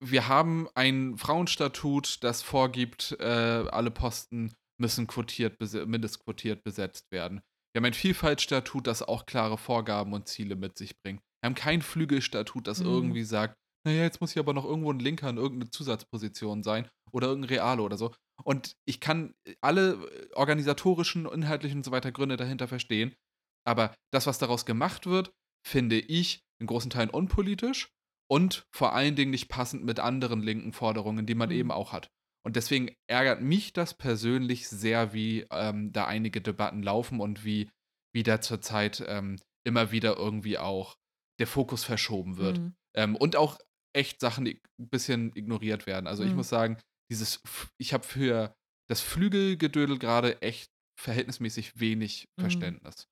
wir haben ein Frauenstatut, das vorgibt, äh, alle Posten müssen quotiert, mindestquotiert besetzt werden. Wir haben ein Vielfaltstatut, das auch klare Vorgaben und Ziele mit sich bringt. Wir haben kein Flügelstatut, das mhm. irgendwie sagt, naja, jetzt muss hier aber noch irgendwo ein Linker in irgendeine Zusatzposition sein oder irgendein Reale oder so. Und ich kann alle äh, organisatorischen, inhaltlichen und so weiter Gründe dahinter verstehen. Aber das, was daraus gemacht wird, finde ich in großen Teilen unpolitisch und vor allen Dingen nicht passend mit anderen linken Forderungen, die man mhm. eben auch hat. Und deswegen ärgert mich das persönlich sehr, wie ähm, da einige Debatten laufen und wie, wie da zurzeit ähm, immer wieder irgendwie auch der Fokus verschoben wird. Mhm. Ähm, und auch echt Sachen ein bisschen ignoriert werden. Also mhm. ich muss sagen, dieses, ich habe für das Flügelgedödel gerade echt verhältnismäßig wenig mhm. Verständnis.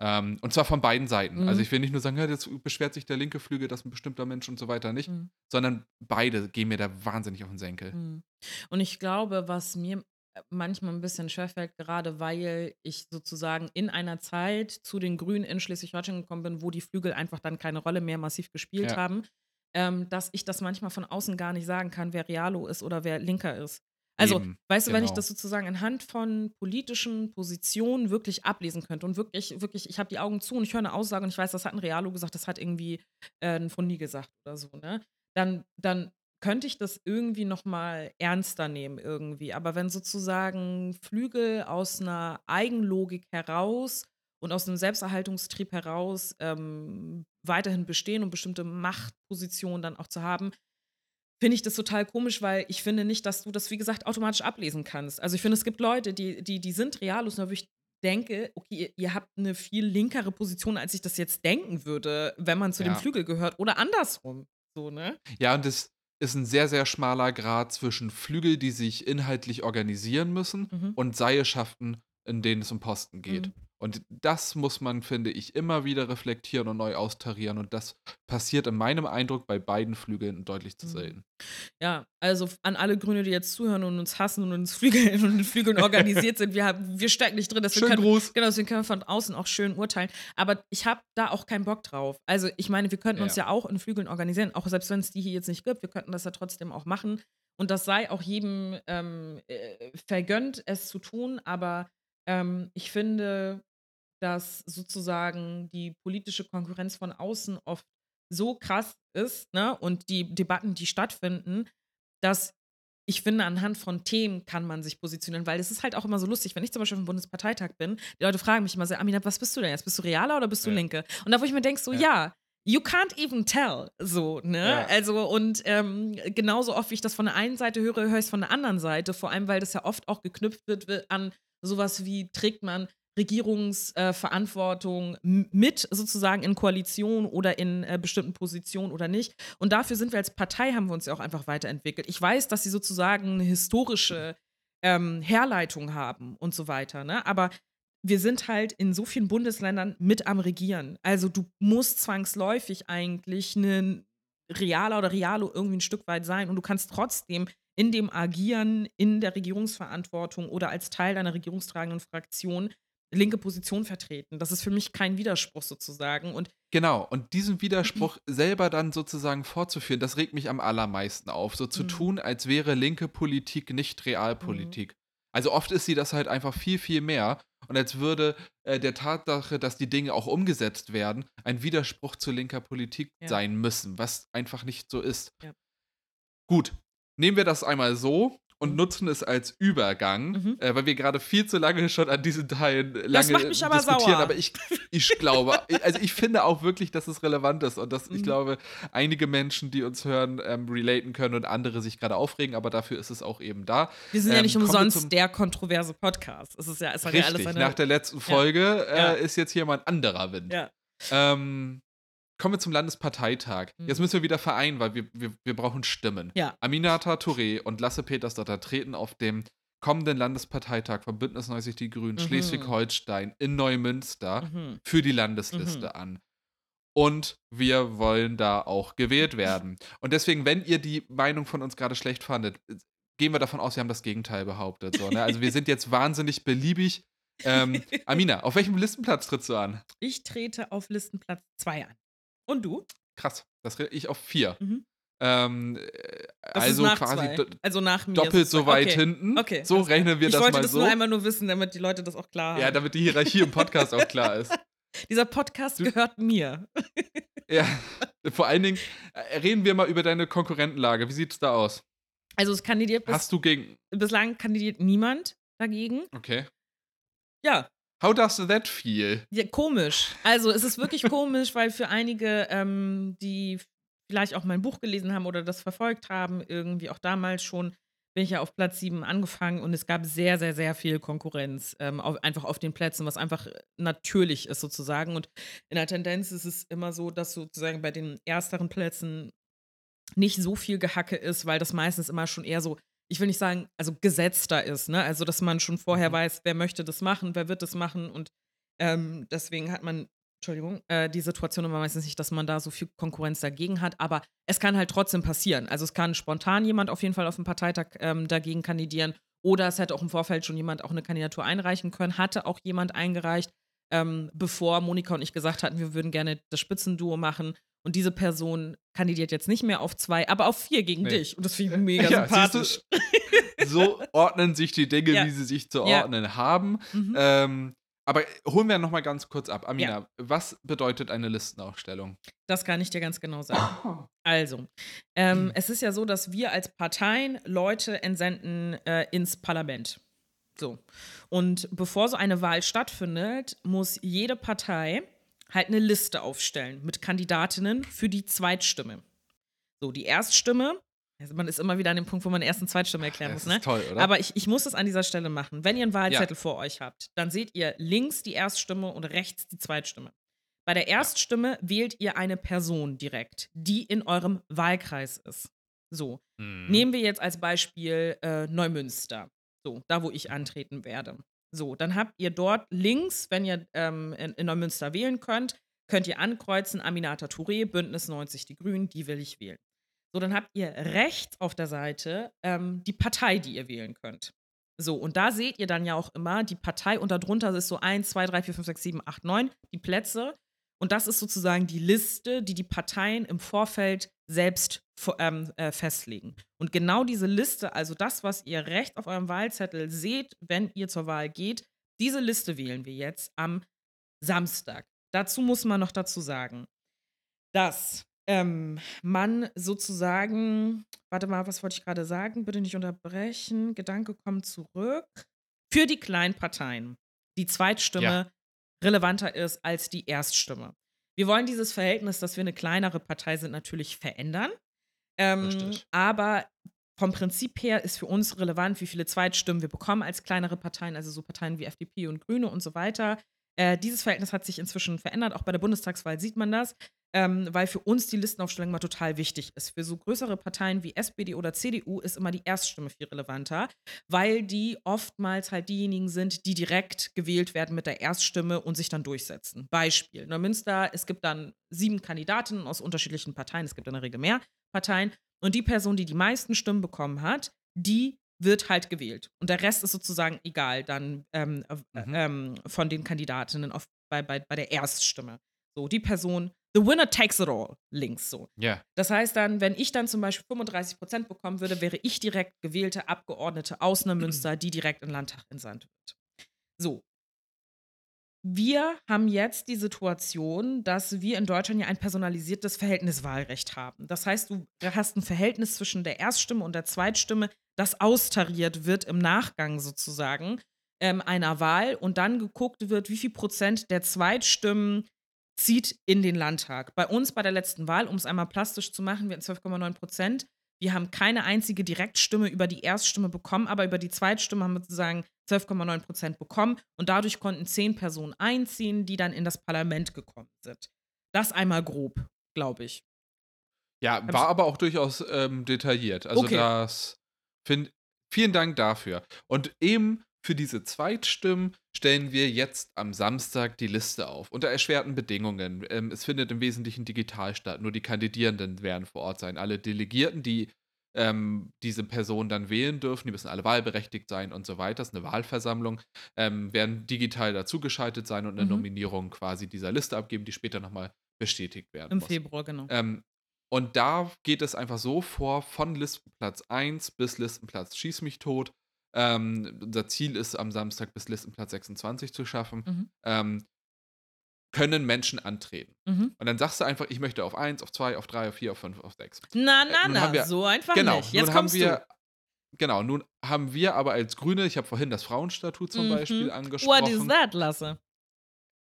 Ähm, und zwar von beiden Seiten. Also mhm. Also ich will nicht nur sagen, ja, jetzt beschwert sich der linke Flügel, dass ein bestimmter Mensch und so weiter nicht, mhm. sondern beide gehen mir da wahnsinnig auf den Senkel. Mhm. Und ich glaube, was mir äh, manchmal ein bisschen schwerfällt, gerade weil ich sozusagen in einer Zeit zu den Grünen in Schleswig-Holstein gekommen bin, wo die Flügel einfach dann keine Rolle mehr massiv gespielt ja. haben, ähm, dass ich das manchmal von außen gar nicht sagen kann, wer Realo ist oder wer Linker ist. Also, Eben, weißt du, wenn ich genau. das sozusagen anhand von politischen Positionen wirklich ablesen könnte und wirklich, wirklich, ich habe die Augen zu und ich höre eine Aussage und ich weiß, das hat ein Realo gesagt, das hat irgendwie äh, ein Fundi gesagt oder so, ne? Dann, dann könnte ich das irgendwie noch mal ernster nehmen irgendwie. Aber wenn sozusagen Flügel aus einer Eigenlogik heraus und aus einem Selbsterhaltungstrieb heraus ähm, weiterhin bestehen und bestimmte Machtpositionen dann auch zu haben, finde ich das total komisch, weil ich finde nicht, dass du das, wie gesagt, automatisch ablesen kannst. Also ich finde, es gibt Leute, die, die, die sind realos, wo ich denke, okay, ihr, ihr, habt eine viel linkere Position, als ich das jetzt denken würde, wenn man zu ja. dem Flügel gehört oder andersrum. So, ne? Ja, und das ist ein sehr, sehr schmaler Grad zwischen Flügel, die sich inhaltlich organisieren müssen, mhm. und Seilschaften, in denen es um Posten geht. Mhm. Und das muss man, finde ich, immer wieder reflektieren und neu austarieren. Und das passiert in meinem Eindruck bei beiden Flügeln deutlich zu Mhm. selten. Ja, also an alle Grüne, die jetzt zuhören und uns hassen und uns Flügeln und in Flügeln organisiert sind, wir, haben, wir stecken nicht drin. Deswegen Schönen können, Gruß. Genau, deswegen können wir von außen auch schön urteilen. Aber ich habe da auch keinen Bock drauf. Also ich meine, wir könnten uns Ja. ja auch in Flügeln organisieren, auch selbst wenn es die hier jetzt nicht gibt, wir könnten das ja trotzdem auch machen. Und das sei auch jedem ähm, äh, vergönnt, es zu tun. Aber ähm, ich finde, dass sozusagen die politische Konkurrenz von außen oft so krass ist, ne, und die Debatten, die stattfinden, dass ich finde, anhand von Themen kann man sich positionieren, weil es ist halt auch immer so lustig, wenn ich zum Beispiel auf dem Bundesparteitag bin, die Leute fragen mich immer so, Amina, was bist du denn jetzt? Bist du Realer oder bist du Ja. Linke? Und da, wo ich mir denke, so, Ja. ja, you can't even tell, so, ne? Ja. Also, und ähm, genauso oft, wie ich das von der einen Seite höre, höre ich es von der anderen Seite, vor allem, weil das ja oft auch geknüpft wird wi- an sowas wie, trägt man Regierungsverantwortung mit sozusagen in Koalition oder in äh, bestimmten Positionen oder nicht. Und dafür sind wir als Partei, haben wir uns ja auch einfach weiterentwickelt. Ich weiß, dass sie sozusagen eine historische ähm, Herleitung haben und so weiter, ne? Aber wir sind halt in so vielen Bundesländern mit am Regieren. Also du musst zwangsläufig eigentlich ein realer oder realo irgendwie ein Stück weit sein und du kannst trotzdem in dem Agieren in der Regierungsverantwortung oder als Teil deiner regierungstragenden Fraktion linke Position vertreten. Das ist für mich kein Widerspruch sozusagen. Und Genau, und diesen Widerspruch selber dann sozusagen fortzuführen, das regt mich am allermeisten auf. So zu Mhm. tun, als wäre linke Politik nicht Realpolitik. Also oft ist sie das halt einfach viel, viel mehr. Und als würde äh, der Tatsache, dass die Dinge auch umgesetzt werden, ein Widerspruch zu linker Politik Ja. sein müssen, was einfach nicht so ist. Ja. Gut, nehmen wir das einmal so und nutzen es als Übergang, Mhm. äh, weil wir gerade viel zu lange schon an diesen Teilen lange macht mich aber diskutieren. sauer. Aber ich, ich glaube, also ich finde auch wirklich, dass es relevant ist und dass ich Mhm. glaube, einige Menschen, die uns hören, ähm, relaten können und andere sich gerade aufregen, aber dafür ist es auch eben da. wir sind ja Ähm, nicht kommen wir umsonst der kontroverse Podcast. Es ist ja, es hat ja alles Richtig, seine. nach der letzten Folge Ja. äh, ist jetzt hier mal ein anderer Wind. ja. Ähm, kommen wir zum Landesparteitag. Mhm. Jetzt müssen wir wieder vereinen, weil wir, wir, wir brauchen Stimmen. Ja. Aminata Touré und Lasse Petersdotter treten auf dem kommenden Landesparteitag von Bündnis 90 Die Grünen Mhm. Schleswig-Holstein in Neumünster Mhm. für die Landesliste an. Und wir wollen da auch gewählt werden. Und deswegen, wenn ihr die Meinung von uns gerade schlecht fandet, gehen wir davon aus, wir haben das Gegenteil behauptet. So, ne? Also wir sind jetzt wahnsinnig beliebig. Ähm, Amina, auf welchem Listenplatz trittst du an? Ich trete auf Listenplatz 2 an. Und du? Krass, das rede ich auf vier. Mhm. Ähm, äh, Das also quasi zwei. also nach mir. doppelt es so weit okay. hinten. Okay. So klar. rechnen wir ich das wollte mal das so. nur einmal nur wissen, damit die Leute das auch klar haben. ja, damit die Hierarchie im Podcast auch klar ist. Dieser Podcast Du- gehört mir. Ja, vor allen Dingen äh, reden wir mal über deine Konkurrentenlage. Wie sieht's da aus? Also es kandidiert bis, Hast du gegen. bislang kandidiert niemand dagegen. Okay. Ja, How does that feel? ja, komisch. Also es ist wirklich komisch, weil für einige, ähm, die vielleicht auch mein Buch gelesen haben oder das verfolgt haben, irgendwie auch damals schon, bin ich ja auf Platz 7 angefangen und es gab sehr, sehr, sehr viel Konkurrenz ähm, auf, einfach auf den Plätzen, was einfach natürlich ist sozusagen. Und in der Tendenz ist es immer so, dass sozusagen bei den ersteren Plätzen nicht so viel Gehacke ist, weil das meistens immer schon eher so, ich will nicht sagen, also gesetzter ist, ne? Also, dass man schon vorher Mhm. weiß, wer möchte das machen, wer wird das machen und ähm, deswegen hat man, Entschuldigung, äh, die Situation immer meistens nicht, dass man da so viel Konkurrenz dagegen hat, aber es kann halt trotzdem passieren. Also es kann spontan jemand auf jeden Fall auf dem Parteitag ähm, dagegen kandidieren oder es hätte auch im Vorfeld schon jemand auch eine Kandidatur einreichen können, hatte auch jemand eingereicht, ähm, bevor Monika und ich gesagt hatten, wir würden gerne das Spitzenduo machen. Und diese Person kandidiert jetzt nicht mehr auf zwei, aber auf vier gegen Nee. dich. Und das finde ich mega Ja, sympathisch. So ordnen sich die Dinge, Ja. wie sie sich zu Ja. ordnen haben. Mhm. Ähm, aber holen wir noch mal ganz kurz ab. Amina, was bedeutet eine Listenaufstellung? Das kann ich dir ganz genau sagen. Also, ähm, es ist ja so, dass wir als Parteien Leute entsenden äh, ins Parlament. So. Und bevor so eine Wahl stattfindet, muss jede Partei halt eine Liste aufstellen mit Kandidatinnen für die Zweitstimme. So, die Erststimme, also man ist immer wieder an dem Punkt, wo man Erst- und Zweitstimme erklären das muss, ne? ist toll, oder? Aber ich, ich muss es an dieser Stelle machen. Wenn ihr einen Wahlzettel vor euch habt, dann seht ihr links die Erststimme und rechts die Zweitstimme. Bei der Erststimme wählt ihr eine Person direkt, die in eurem Wahlkreis ist. So, Hm. nehmen wir jetzt als Beispiel äh, Neumünster. So, da wo ich antreten werde. So, dann habt ihr dort links, wenn ihr ähm, in, in Neumünster wählen könnt, könnt ihr ankreuzen Aminata Touré, Bündnis 90 Die Grünen, die will ich wählen. So, dann habt ihr rechts auf der Seite ähm, die Partei, die ihr wählen könnt. So, und da seht ihr dann ja auch immer die Partei und darunter ist so 1, 2, 3, 4, 5, 6, 7, 8, 9, die Plätze. Und das ist sozusagen die Liste, die die Parteien im Vorfeld selbst ähm, äh, festlegen. Und genau diese Liste, also das, was ihr rechts auf eurem Wahlzettel seht, wenn ihr zur Wahl geht, diese Liste wählen wir jetzt am Samstag. Dazu muss man noch dazu sagen, dass ähm, man sozusagen, warte mal, was wollte ich gerade sagen? Bitte nicht unterbrechen. Gedanke kommt zurück. Für die kleinen Parteien die Zweitstimme ja. relevanter ist als die Erststimme. Wir wollen dieses Verhältnis, dass wir eine kleinere Partei sind, natürlich verändern. Ähm, aber vom Prinzip her ist für uns relevant, wie viele Zweitstimmen wir bekommen als kleinere Parteien, also so Parteien wie FDP und Grüne und so weiter. Äh, dieses Verhältnis hat sich inzwischen verändert. Auch bei der Bundestagswahl sieht man das, ähm, weil für uns die Listenaufstellung mal total wichtig ist. Für so größere Parteien wie SPD oder CDU ist immer die Erststimme viel relevanter, weil die oftmals halt diejenigen sind, die direkt gewählt werden mit der Erststimme und sich dann durchsetzen. Beispiel: Neumünster, es gibt dann sieben Kandidatinnen aus unterschiedlichen Parteien, es gibt in der Regel mehr Parteien. Und die Person, die die meisten Stimmen bekommen hat, die wird halt gewählt. Und der Rest ist sozusagen egal dann ähm, äh, mhm. ähm, von den Kandidatinnen auf, bei, bei, bei der Erststimme. So, die Person, the winner takes it all, links so. Ja. Yeah. Das heißt dann, wenn ich dann zum Beispiel 35 Prozent bekommen würde, wäre ich direkt gewählte Abgeordnete aus Neumünster, die direkt in den Landtag entsandt wird. So, wir haben jetzt die Situation, dass wir in Deutschland ja ein personalisiertes Verhältniswahlrecht haben. Das heißt, du hast ein Verhältnis zwischen der Erststimme und der Zweitstimme, das austariert wird im Nachgang sozusagen ähm, einer Wahl und dann geguckt wird, wie viel Prozent der Zweitstimmen zieht in den Landtag. Bei uns bei der letzten Wahl, um es einmal plastisch zu machen, wir hatten 12,9 Prozent. Wir haben keine einzige Direktstimme über die Erststimme bekommen, aber über die Zweitstimme haben wir sozusagen 12,9 Prozent bekommen und dadurch konnten zehn Personen einziehen, die dann in das Parlament gekommen sind. Das einmal grob, glaube ich. Ja, war aber auch durchaus ähm, detailliert. Also okay. das finde. Vielen Dank dafür. Und eben für diese Zweitstimmen stellen wir jetzt am Samstag die Liste auf. Unter erschwerten Bedingungen. Ähm, es findet im Wesentlichen digital statt. Nur die Kandidierenden werden vor Ort sein. Alle Delegierten, die ähm, diese Person dann wählen dürfen, die müssen alle wahlberechtigt sein und so weiter. Das ist eine Wahlversammlung, ähm, werden digital dazugeschaltet sein und eine mhm. Nominierung quasi dieser Liste abgeben, die später nochmal bestätigt werden Im muss. Februar, genau. Ähm, und da geht es einfach so vor, von Listenplatz 1 bis Listenplatz Schieß mich tot. Ähm, unser Ziel ist, am Samstag bis Listenplatz 26 zu schaffen. Mhm. Ähm, können Menschen antreten. Mhm. Und dann sagst du einfach, ich möchte auf 1, auf 2, auf 3, auf 4, auf 5, auf 6. Na, na, äh, na, wir, so einfach genau, nicht. Jetzt kommst wir, du. Genau, nun haben wir aber als Grüne, ich habe vorhin das Frauenstatut zum mhm. Beispiel angesprochen. What is that, Lasse?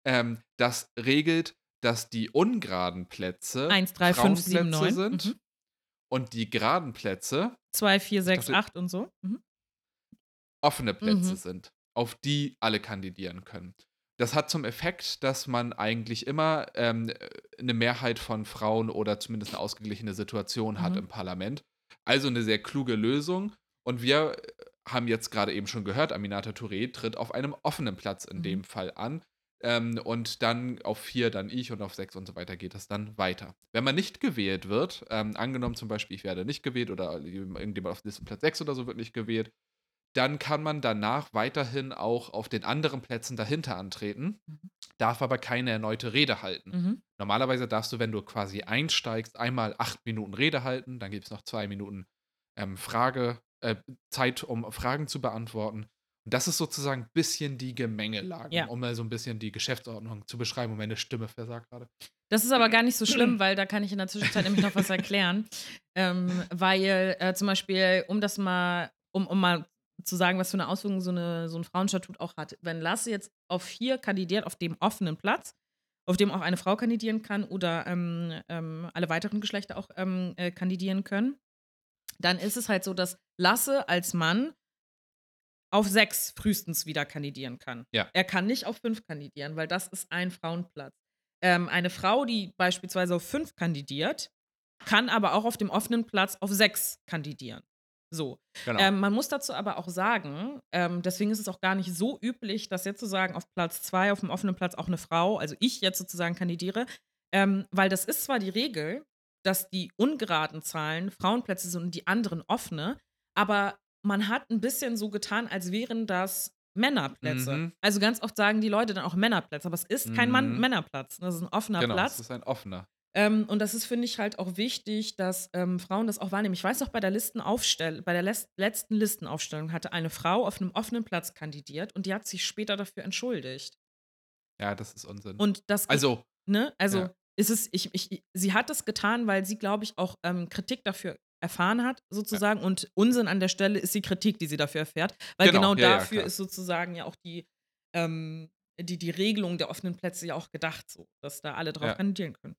Ähm, das regelt, dass die ungeraden Plätze 1, 3, 5, 7, 9. sind mhm. und die geraden Plätze 2, 4, 6, 8 und so. Mhm. offene Plätze mhm. sind, auf die alle kandidieren können. Das hat zum Effekt, dass man eigentlich immer ähm, eine Mehrheit von Frauen oder zumindest eine ausgeglichene Situation hat mhm. im Parlament. Also eine sehr kluge Lösung. Und wir äh, haben jetzt gerade eben schon gehört, Aminata Touré tritt auf einem offenen Platz in mhm. dem Fall an. Ähm, und dann auf vier, dann ich und auf sechs und so weiter geht das dann weiter. Wenn man nicht gewählt wird, ähm, angenommen zum Beispiel, ich werde nicht gewählt oder irgendjemand auf Listenplatz 6 oder so wird nicht gewählt, dann kann man danach weiterhin auch auf den anderen Plätzen dahinter antreten, mhm. darf aber keine erneute Rede halten. Mhm. Normalerweise darfst du, wenn du quasi einsteigst, einmal acht Minuten Rede halten, dann gibt es noch zwei Minuten ähm, Frage, äh, Zeit, um Fragen zu beantworten. Und das ist sozusagen ein bisschen die Gemengelage, ja. um mal so ein bisschen die Geschäftsordnung zu beschreiben. Und meine Stimme versagt gerade. Das ist aber gar nicht so schlimm, weil da kann ich in der Zwischenzeit nämlich noch was erklären. Ähm, weil äh, zum Beispiel, um das mal, um, um mal zu sagen, was für eine Auswirkung so, eine, so ein Frauenstatut auch hat. Wenn Lasse jetzt auf vier kandidiert, auf dem offenen Platz, auf dem auch eine Frau kandidieren kann oder ähm, ähm, alle weiteren Geschlechter auch ähm, äh, kandidieren können, dann ist es halt so, dass Lasse als Mann auf sechs frühestens wieder kandidieren kann. Ja. Er kann nicht auf fünf kandidieren, weil das ist ein Frauenplatz. Ähm, eine Frau, die beispielsweise auf fünf kandidiert, kann aber auch auf dem offenen Platz auf sechs kandidieren. So. Genau. Ähm, man muss dazu aber auch sagen, ähm, deswegen ist es auch gar nicht so üblich, dass jetzt sozusagen auf Platz zwei, auf dem offenen Platz auch eine Frau, also ich jetzt sozusagen kandidiere, ähm, weil das ist zwar die Regel, dass die ungeraden Zahlen Frauenplätze sind und die anderen offene, aber man hat ein bisschen so getan, als wären das Männerplätze. Mhm. Also ganz oft sagen die Leute dann auch Männerplätze, aber es ist kein Mann Mhm. Männerplatz. Das ist ein offener genau, Platz. es ist ein offener. Ähm, und das ist, finde ich, halt auch wichtig, dass ähm, Frauen das auch wahrnehmen. Ich weiß noch, bei der Listenaufstell bei der les- letzten Listenaufstellung hatte eine Frau auf einem offenen Platz kandidiert und die hat sich später dafür entschuldigt. Ja, das ist Unsinn. Und das also, ne, also ja. ist es, ich, ich, sie hat das getan, weil sie, glaube ich, auch ähm, Kritik dafür erfahren hat, sozusagen. Und Unsinn an der Stelle ist die Kritik, die sie dafür erfährt. Weil Genau, genau, ja, ja, dafür klar. ist sozusagen ja auch die, ähm, die, die Regelung der offenen Plätze ja auch gedacht, so, dass da alle drauf Ja. kandidieren können.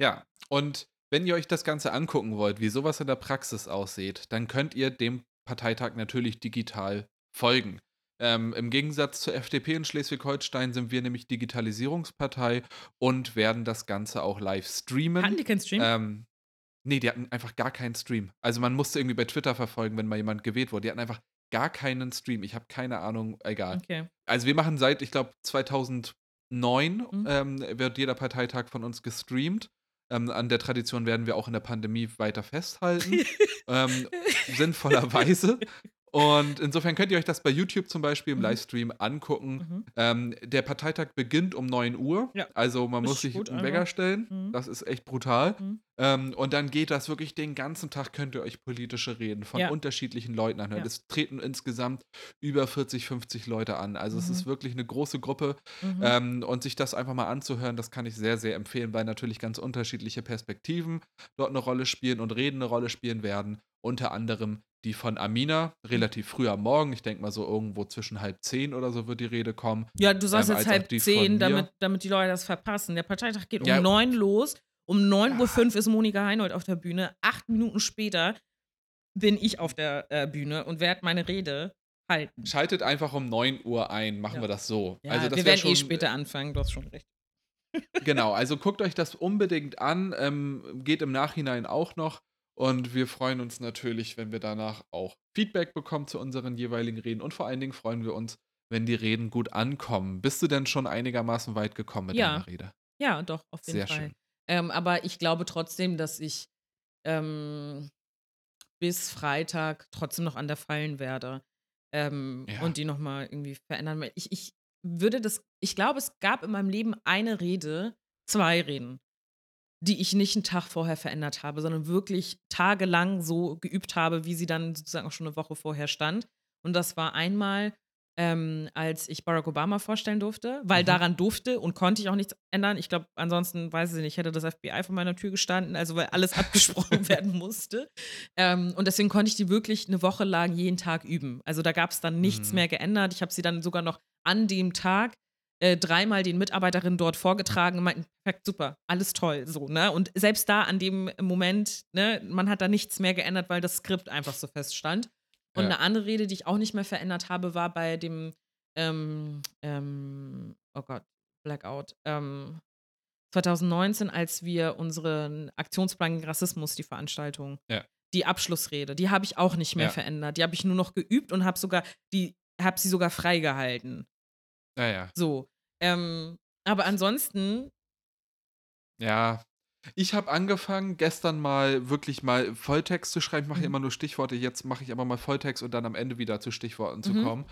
Ja, und wenn ihr euch das Ganze angucken wollt, wie sowas in der Praxis aussieht, dann könnt ihr dem Parteitag natürlich digital folgen. Ähm, Im Gegensatz zur FDP in Schleswig-Holstein sind wir nämlich Digitalisierungspartei und werden das Ganze auch live streamen. Hatten die keinen Stream? Ähm, nee, die hatten einfach gar keinen Stream. Also man musste irgendwie bei Twitter verfolgen, wenn mal jemand gewählt wurde. Die hatten einfach gar keinen Stream. Ich habe keine Ahnung, egal. okay. Also wir machen seit, ich glaube, 2009 Mhm. ähm, wird jeder Parteitag von uns gestreamt. Ähm, an der Tradition werden wir auch in der Pandemie weiter festhalten. ähm, sinnvollerweise. Und insofern könnt ihr euch das bei YouTube zum Beispiel im Mhm. Livestream angucken. Mhm. Ähm, der Parteitag beginnt um 9 Uhr. Ja. Also man Ist muss sich einen. Wecker stellen. Mhm. Das ist echt brutal. Mhm. Ähm, und dann geht das wirklich den ganzen Tag, könnt ihr euch politische Reden von Ja. unterschiedlichen Leuten anhören. Ja. Es treten insgesamt über 40, 50 Leute an. Also es Mhm. ist wirklich eine große Gruppe. Mhm. Ähm, und sich das einfach mal anzuhören, das kann ich sehr, sehr empfehlen, weil natürlich ganz unterschiedliche Perspektiven dort eine Rolle spielen und Reden eine Rolle spielen werden. Unter anderem die von Amina, relativ früh am Morgen. Ich denke mal so irgendwo zwischen halb zehn oder so wird die Rede kommen. Ja, du sagst Ähm, jetzt halb zehn, damit, damit die Leute das verpassen. Der Parteitag geht um Ja. neun los. Um 9.05 Ja. Uhr ist Monika Heinold auf der Bühne. Acht Minuten später bin ich auf der äh, Bühne und werde meine Rede halten. Schaltet einfach um 9 Uhr ein, machen Ja. wir das so. Ja, also das wir werden eh schon- später anfangen, du hast schon recht. Genau, also guckt euch das unbedingt an. Ähm, geht im Nachhinein auch noch. Und wir freuen uns natürlich, wenn wir danach auch Feedback bekommen zu unseren jeweiligen Reden. Und vor allen Dingen freuen wir uns, wenn die Reden gut ankommen. Bist du denn schon einigermaßen weit gekommen mit Ja. deiner Rede? Ja, doch, auf jeden Sehr Fall. schön. Ähm, aber ich glaube trotzdem, dass ich ähm, bis Freitag trotzdem noch an der Fallen werde. Ähm, Ja. Und die nochmal irgendwie verändern. Ich, ich würde das, ich glaube, es gab in meinem Leben eine Rede, zwei Reden, die ich nicht einen Tag vorher verändert habe, sondern wirklich tagelang so geübt habe, wie sie dann sozusagen auch schon eine Woche vorher stand. Und das war einmal, ähm, als ich Barack Obama vorstellen durfte, weil Mhm. daran durfte und konnte ich auch nichts ändern. Ich glaube, ansonsten weiß ich nicht, hätte das FBI vor meiner Tür gestanden, also weil alles abgesprochen werden musste. Ähm, und deswegen konnte ich die wirklich eine Woche lang jeden Tag üben. Also da gab es dann nichts Mhm. mehr geändert. Ich habe sie dann sogar noch an dem Tag äh, dreimal den Mitarbeiterinnen dort vorgetragen und meinten, perfekt, super, alles toll, so, ne? Und selbst da an dem Moment, ne, man hat da nichts mehr geändert, weil das Skript einfach so feststand. Und Ja. eine andere Rede, die ich auch nicht mehr verändert habe, war bei dem, ähm, ähm, oh Gott, Blackout, ähm, 2019, als wir unseren Aktionsplan gegen Rassismus, die Veranstaltung, Ja. die Abschlussrede, die habe ich auch nicht mehr Ja. verändert. Die habe ich nur noch geübt und habe sogar, die, habe sie sogar freigehalten. Naja, So. Ähm, aber ansonsten, ja. Ich habe angefangen, gestern mal wirklich mal Volltext zu schreiben. Ich mache Mhm. immer nur Stichworte. Jetzt mache ich aber mal Volltext und dann am Ende wieder zu Stichworten zu Mhm. kommen.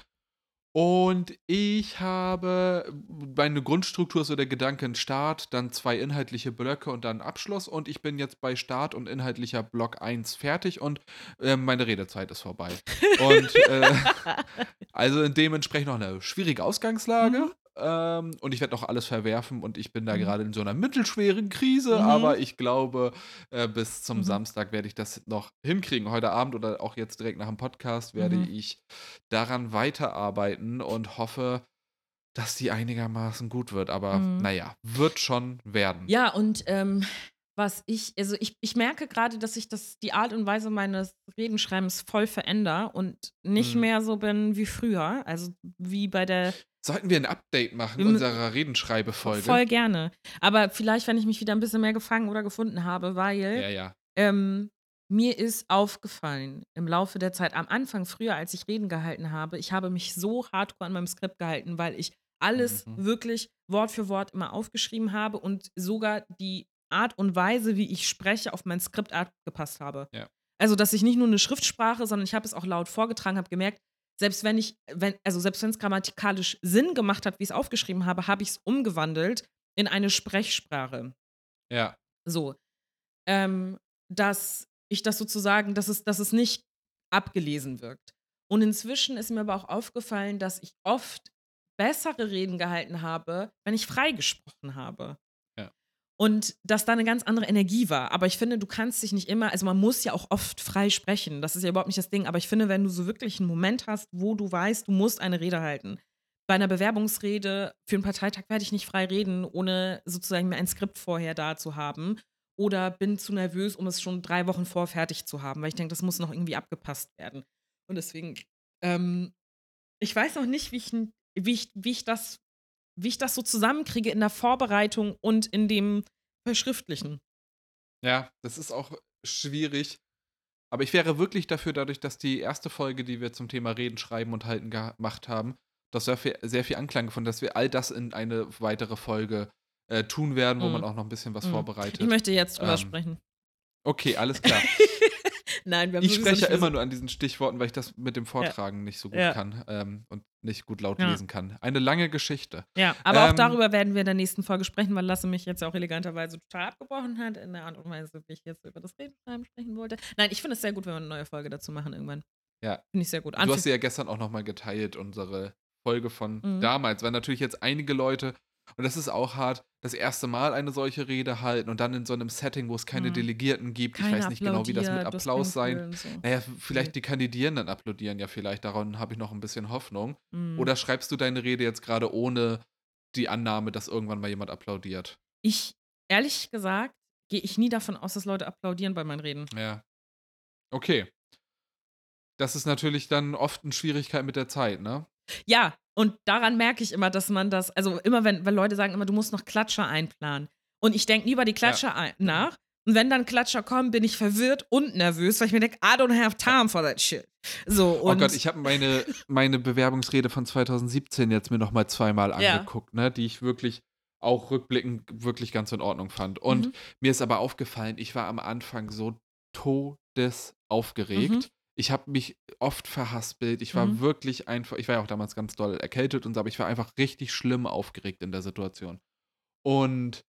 Und ich habe meine Grundstruktur, so der Gedanke in Start, dann zwei inhaltliche Blöcke und dann Abschluss. Und ich bin jetzt bei Start und inhaltlicher Block 1 fertig und äh, meine Redezeit ist vorbei. Und äh, also dementsprechend noch eine schwierige Ausgangslage. Mhm. Ähm, und ich werde noch alles verwerfen und ich bin da Mhm. gerade in so einer mittelschweren Krise, Mhm. aber ich glaube, äh, bis zum Mhm. Samstag werde ich das noch hinkriegen. Heute Abend oder auch jetzt direkt nach dem Podcast werde Mhm. ich daran weiterarbeiten und hoffe, dass die einigermaßen gut wird. Aber Mhm. naja, wird schon werden. ja, und ähm, was ich, also ich, ich merke gerade, dass ich das, die Art und Weise meines Redenschreibens voll verändere und nicht Mhm. mehr so bin wie früher. Also wie bei der Sollten wir ein Update machen Wir unserer Redenschreibefolge? Voll gerne. Aber vielleicht, wenn ich mich wieder ein bisschen mehr gefangen oder gefunden habe, weil Ja, ja. ähm, mir ist aufgefallen im Laufe der Zeit, am Anfang, früher, als ich Reden gehalten habe, ich habe mich so hardcore an meinem Skript gehalten, weil ich alles Mhm. wirklich Wort für Wort immer aufgeschrieben habe und sogar die Art und Weise, wie ich spreche, auf mein Skript angepasst habe. Ja. Also, dass ich nicht nur eine Schriftsprache, sondern ich habe es auch laut vorgetragen, habe gemerkt, selbst wenn ich, wenn, also selbst wenn es grammatikalisch Sinn gemacht hat, wie ich es aufgeschrieben habe, habe ich es umgewandelt in eine Sprechsprache. Ja. So. Ähm, dass ich das sozusagen, dass es, dass es nicht abgelesen wirkt. Und inzwischen ist mir aber auch aufgefallen, dass ich oft bessere Reden gehalten habe, wenn ich freigesprochen habe. Und dass da eine ganz andere Energie war. Aber ich finde, du kannst dich nicht immer, also man muss ja auch oft frei sprechen. Das ist ja überhaupt nicht das Ding. Aber ich finde, wenn du so wirklich einen Moment hast, wo du weißt, du musst eine Rede halten. Bei einer Bewerbungsrede für einen Parteitag werde ich nicht frei reden, ohne sozusagen mir ein Skript vorher da zu haben. Oder bin zu nervös, um es schon drei Wochen vor fertig zu haben, weil ich denke, das muss noch irgendwie abgepasst werden. Und deswegen, ähm, ich weiß noch nicht, wie ich, wie ich, wie ich das, wie ich das so zusammenkriege in der Vorbereitung und in dem Verschriftlichen. Ja, das ist auch schwierig. Aber ich wäre wirklich dafür, dadurch, dass die erste Folge, die wir zum Thema Reden, Schreiben und Halten gemacht haben, dass sehr viel, sehr viel Anklang gefunden, dass wir all das in eine weitere Folge äh, tun werden, wo Mm. man auch noch ein bisschen was Mm. vorbereitet. Ich möchte jetzt drüber Ähm, sprechen. Okay, alles klar. Nein, wir haben Ich spreche ja immer nur an diesen Stichworten, weil ich das mit dem Vortragen nicht so gut Ja. kann ähm, und nicht gut laut Ja. lesen kann. Eine lange Geschichte. Ja, aber auch Ähm, darüber werden wir in der nächsten Folge sprechen, weil Lasse mich jetzt auch eleganterweise total abgebrochen hat, in der Art und Weise, wie ich jetzt über das Redenschreiben sprechen wollte. Nein, ich finde es sehr gut, wenn wir eine neue Folge dazu machen irgendwann. Ja. Finde ich sehr gut. Du hast sie ja gestern auch nochmal geteilt, unsere Folge von Mhm. damals, weil natürlich jetzt einige Leute, und das ist auch hart, das erste Mal eine solche Rede halten und dann in so einem Setting, wo es keine Mhm. Delegierten gibt. Keiner ich weiß nicht genau, wie das mit Applaus das sein. So. Naja, vielleicht die Kandidierenden applaudieren ja vielleicht, daran habe ich noch ein bisschen Hoffnung. Mhm. Oder schreibst du deine Rede jetzt gerade ohne die Annahme, dass irgendwann mal jemand applaudiert? Ich, ehrlich gesagt, gehe ich nie davon aus, dass Leute applaudieren bei meinen Reden. Ja. Okay. Das ist natürlich dann oft eine Schwierigkeit mit der Zeit, ne? Ja, und daran merke ich immer, dass man das, also immer, wenn, wenn Leute sagen immer, du musst noch Klatscher einplanen. Und ich denke nie über die Klatscher ein, nach. Und wenn dann Klatscher kommen, bin ich verwirrt und nervös, weil ich mir denke, I don't have time for that shit. So, oh Gott, ich habe meine, meine Bewerbungsrede von 2017 jetzt mir noch mal zweimal Ja. angeguckt, ne, die ich wirklich auch rückblickend wirklich ganz in Ordnung fand. Und Mhm. mir ist aber aufgefallen, ich war am Anfang so todesaufgeregt. Mhm. Ich habe mich oft verhaspelt. Ich war Mhm. wirklich einfach, ich war ja auch damals ganz doll erkältet und so, aber ich war einfach richtig schlimm aufgeregt in der Situation. Und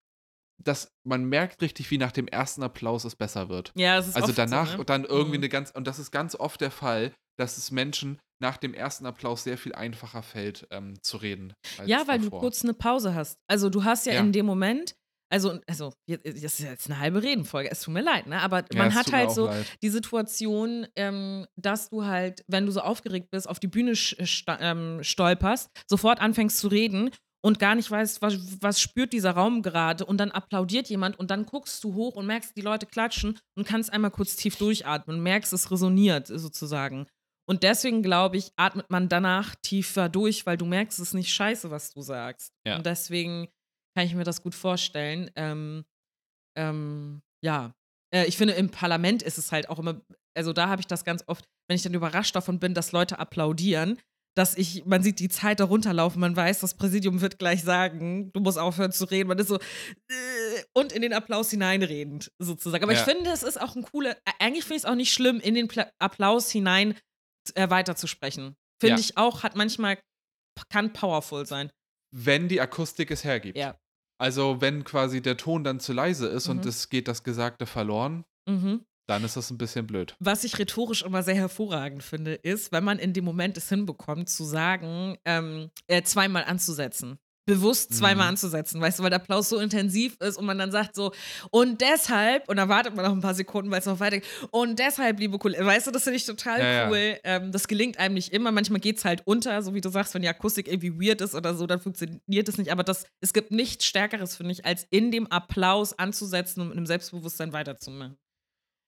das, man merkt richtig, wie nach dem ersten Applaus es besser wird. ja, es ist Also oft so, danach ne? dann irgendwie Mhm. eine ganz, und das ist ganz oft der Fall, dass es Menschen nach dem ersten Applaus sehr viel einfacher fällt, ähm, zu reden. Ja, weil du davor. kurz eine Pause hast. Also du hast ja, Ja. in dem Moment, also, also, jetzt- das ist jetzt eine halbe Redenfolge, es tut mir leid, ne? Aber Ja, man es hat halt so leid. die Situation, ähm, dass du halt, wenn du so aufgeregt bist, auf die Bühne sta- ähm, stolperst, sofort anfängst zu reden und gar nicht weißt, was, was spürt dieser Raum gerade und dann applaudiert jemand und dann guckst du hoch und merkst, die Leute klatschen und kannst einmal kurz tief durchatmen und merkst, es resoniert sozusagen. Und deswegen glaube ich, atmet man danach tiefer durch, weil du merkst, es ist nicht scheiße, was du sagst. Ja. Und deswegen kann ich mir das gut vorstellen. Ähm, ähm, ja, äh, ich finde, im Parlament ist es halt auch immer, also da habe ich das ganz oft, wenn ich dann überrascht davon bin, dass Leute applaudieren, dass ich, man sieht die Zeit darunter laufen, man weiß, das Präsidium wird gleich sagen, du musst aufhören zu reden, man ist so äh, und in den Applaus hineinredend sozusagen. Aber Ja. ich finde, es ist auch ein cooler, eigentlich finde ich es auch nicht schlimm, in den Pla Applaus hinein äh, weiterzusprechen. Finde Ja. ich auch, hat manchmal, kann powerful sein. Wenn die Akustik es hergibt. Ja. Also wenn quasi der Ton dann zu leise ist und Mhm. es geht das Gesagte verloren, Mhm. dann ist das ein bisschen blöd. Was ich rhetorisch immer sehr hervorragend finde, ist, wenn man in dem Moment es hinbekommt, zu sagen, ähm, äh, zweimal anzusetzen. Bewusst zweimal Mhm. anzusetzen, weißt du, weil der Applaus so intensiv ist und man dann sagt so, und deshalb, und dann wartet man noch ein paar Sekunden, weil es noch weitergeht, und deshalb, liebe Kollegen, weißt du, das finde ich total Ja, ja. cool. Ähm, das gelingt einem nicht immer, manchmal geht es halt unter, so wie du sagst, wenn die Akustik irgendwie weird ist oder so, dann funktioniert es nicht, aber das, es gibt nichts Stärkeres, finde ich, als in dem Applaus anzusetzen und mit einem Selbstbewusstsein weiterzumachen.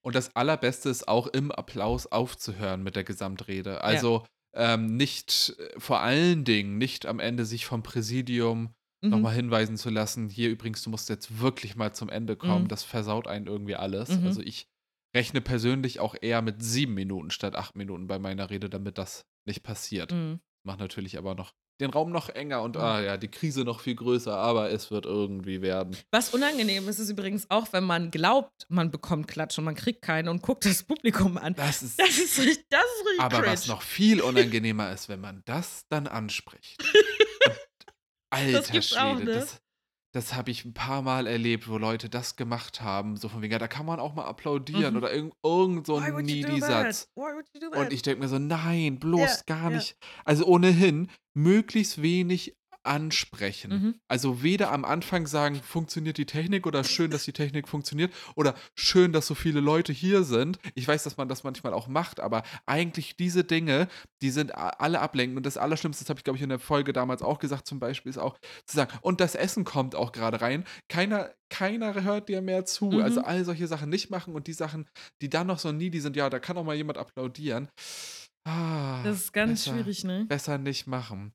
Und das Allerbeste ist auch im Applaus aufzuhören mit der Gesamtrede. Also ähm, nicht, äh, vor allen Dingen nicht am Ende sich vom Präsidium Mhm. nochmal hinweisen zu lassen, hier übrigens, du musst jetzt wirklich mal zum Ende kommen, Mhm. das versaut einen irgendwie alles. Mhm. Also ich rechne persönlich auch eher mit sieben Minuten statt acht Minuten bei meiner Rede, damit das nicht passiert. Mhm. Macht natürlich aber noch den Raum noch enger und ah ja, die Krise noch viel größer, aber es wird irgendwie werden. Was unangenehm ist, ist übrigens auch, wenn man glaubt, man bekommt Klatsch und man kriegt keine und guckt das Publikum an. Das ist Das ist richtig, das ist richtig aber cringe. was noch viel unangenehmer ist, wenn man das dann anspricht. Alter gibt's Schwede, auch, ne? das, das habe ich ein paar Mal erlebt, wo Leute das gemacht haben, so von wegen, ja, da kann man auch mal applaudieren Mhm. oder irgend, irgend so ein Needy-Satz. Und ich denke mir so, nein, bloß Ja, gar ja. nicht. Also ohnehin, möglichst wenig ansprechen. Mhm. Also weder am Anfang sagen, funktioniert die Technik oder schön, dass die Technik funktioniert oder schön, dass so viele Leute hier sind. Ich weiß, dass man das manchmal auch macht, aber eigentlich diese Dinge, die sind alle ablenkend. Und das Allerschlimmste, das habe ich, glaube ich, in der Folge damals auch gesagt, zum Beispiel, ist auch zu sagen, und das Essen kommt auch gerade rein. Keiner, keiner hört dir mehr zu. Mhm. Also all solche Sachen nicht machen und die Sachen, die dann noch so nie, die sind, ja, da kann auch mal jemand applaudieren. Ah, Das ist ganz besser, schwierig, ne? Besser nicht machen.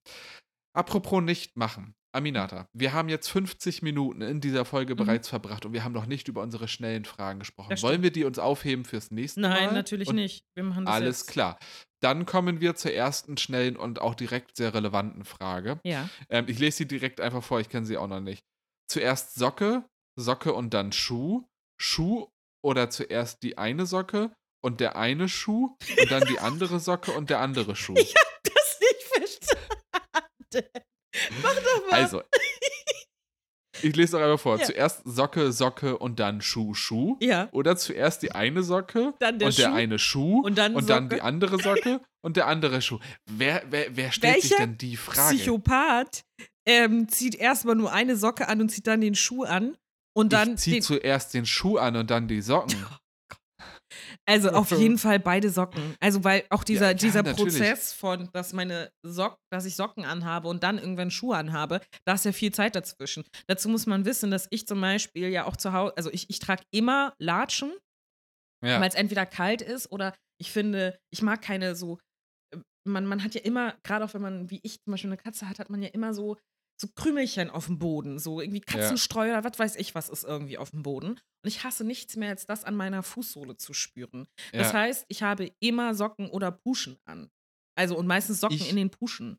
Apropos nicht machen. Aminata, wir haben jetzt 50 Minuten in dieser Folge Mhm. bereits verbracht und wir haben noch nicht über unsere schnellen Fragen gesprochen. Das Wollen stimmt. wir die uns aufheben fürs nächste Mal? Nein, natürlich und nicht. Wir machen das Alles jetzt. klar. Dann kommen wir zur ersten schnellen und auch direkt sehr relevanten Frage. Ja. Ähm, ich lese sie direkt einfach vor, ich kenne sie auch noch nicht. Zuerst Socke, Socke und dann Schuh. Schuh oder zuerst die eine Socke und der eine Schuh und dann die andere Socke und der andere Schuh. Nicht verstanden. Mach doch mal. Also, ich lese doch einmal vor. Ja. Zuerst Socke, Socke und dann Schuh, Schuh. Ja. Oder zuerst die eine Socke Dann der und der Schuh eine Schuh und dann und dann die andere Socke und der andere Schuh. Wer, wer, wer stellt sich Welcher denn die Frage? Psychopath ähm, zieht erstmal nur eine Socke an und zieht dann den Schuh an. Und dann ich ziehe den, zuerst den Schuh an und dann die Socken. Also auf jeden Fall beide Socken. Also weil auch dieser, ja, dieser natürlich. Prozess von, dass meine Sock, dass ich Socken anhabe und dann irgendwann Schuhe anhabe, da ist ja viel Zeit dazwischen. Dazu muss man wissen, dass ich zum Beispiel ja auch zu Hause, also ich, ich trage immer Latschen, Ja. weil es entweder kalt ist oder ich finde, ich mag keine so, äh, man, man hat ja immer, gerade auch wenn man, wie ich zum Beispiel eine Katze hat, hat man ja immer so, so Krümelchen auf dem Boden, so irgendwie Katzenstreu oder was weiß ich, was ist irgendwie auf dem Boden. Und ich hasse nichts mehr, als das an meiner Fußsohle zu spüren. Das ja. heißt, ich habe immer Socken oder Puschen an. Also und meistens Socken Ich- in den Puschen.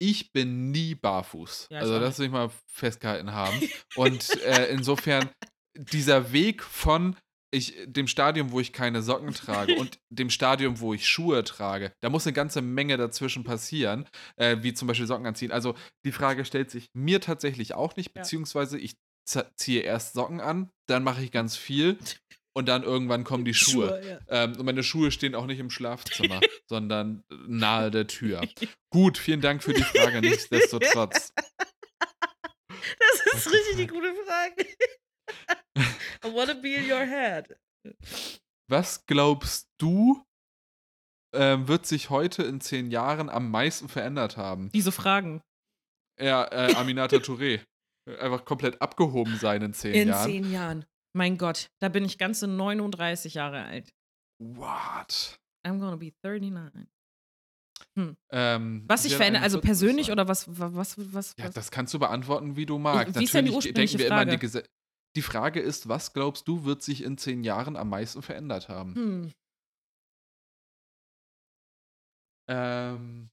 ich bin nie barfuß. Ja, also das will ich mal festgehalten haben. Und äh, insofern dieser Weg von ich, dem Stadium, wo ich keine Socken trage und dem Stadium, wo ich Schuhe trage, da muss eine ganze Menge dazwischen passieren, äh, wie zum Beispiel Socken anziehen. Also die Frage stellt sich mir tatsächlich auch nicht, beziehungsweise ich ziehe erst Socken an, dann mache ich ganz viel und dann irgendwann kommen die Schuhe. ja. Ähm, und meine Schuhe stehen auch nicht im Schlafzimmer, sondern nahe der Tür. Gut, vielen Dank für die Frage, nichtsdestotrotz. Das ist richtig die gute Frage. I wanna be in your head. Was glaubst du, ähm, wird sich heute in zehn Jahren am meisten verändert haben? Diese Fragen. Ja, äh, Aminata Touré. Einfach komplett abgehoben sein in zehn In Jahren. zehn Jahren. Mein Gott, da bin ich ganze 39 Jahre alt. What? I'm gonna be 39. Ähm, Was sich verändert, also 41 persönlich sein. oder was, was, was, was? Ja, das kannst du beantworten, wie du magst. wie ist denn die Natürlich ursprüngliche denken wir immer an die Frage? Gese Die Frage ist, was glaubst du, wird sich in zehn Jahren am meisten verändert haben? Hm. Ähm.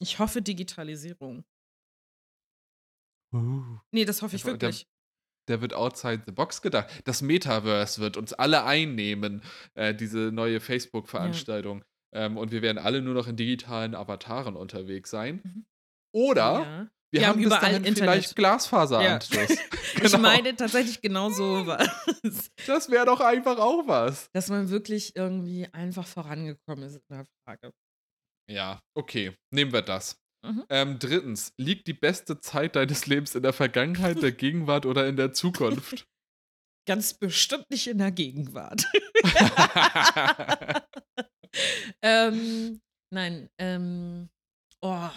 Ich hoffe Digitalisierung. Uh. Nee, das hoffe ich Der- der- wirklich. Der wird outside the box gedacht. Das Metaverse wird uns alle einnehmen, äh, diese neue Facebook-Veranstaltung. Ähm, und wir werden alle nur noch in digitalen Avataren unterwegs sein. Mhm. Oder Ja. Wir, Wir haben haben bis dahin Internet. vielleicht Glaasfaseranschluss. Ich Genau. meine tatsächlich genau so was. Das wäre doch einfach auch was. Dass man wirklich irgendwie einfach vorangekommen ist in der Frage. Ja, okay. Nehmen wir das. Mhm. Ähm, drittens, liegt die beste Zeit deines Lebens in der Vergangenheit, der Gegenwart oder in der Zukunft? Ganz bestimmt nicht in der Gegenwart. ähm, nein, ähm, oh.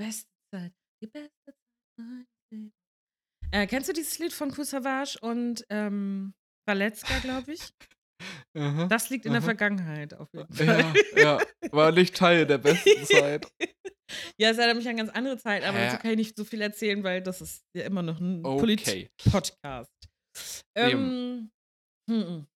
Beste Zeit. Die beste Zeit. Äh, kennst du dieses Lied von Kusavage und ähm, Valetzka, glaube ich? Aha. Das liegt in der Aha. Vergangenheit auf jeden Fall. ja, ja, war nicht Teil der besten Zeit. Ja, es erinnert mich an ganz andere Zeit, aber dazu kann ich nicht so viel erzählen, weil das ist ja immer noch ein Okay. Polit-Podcast. Ähm, Hm.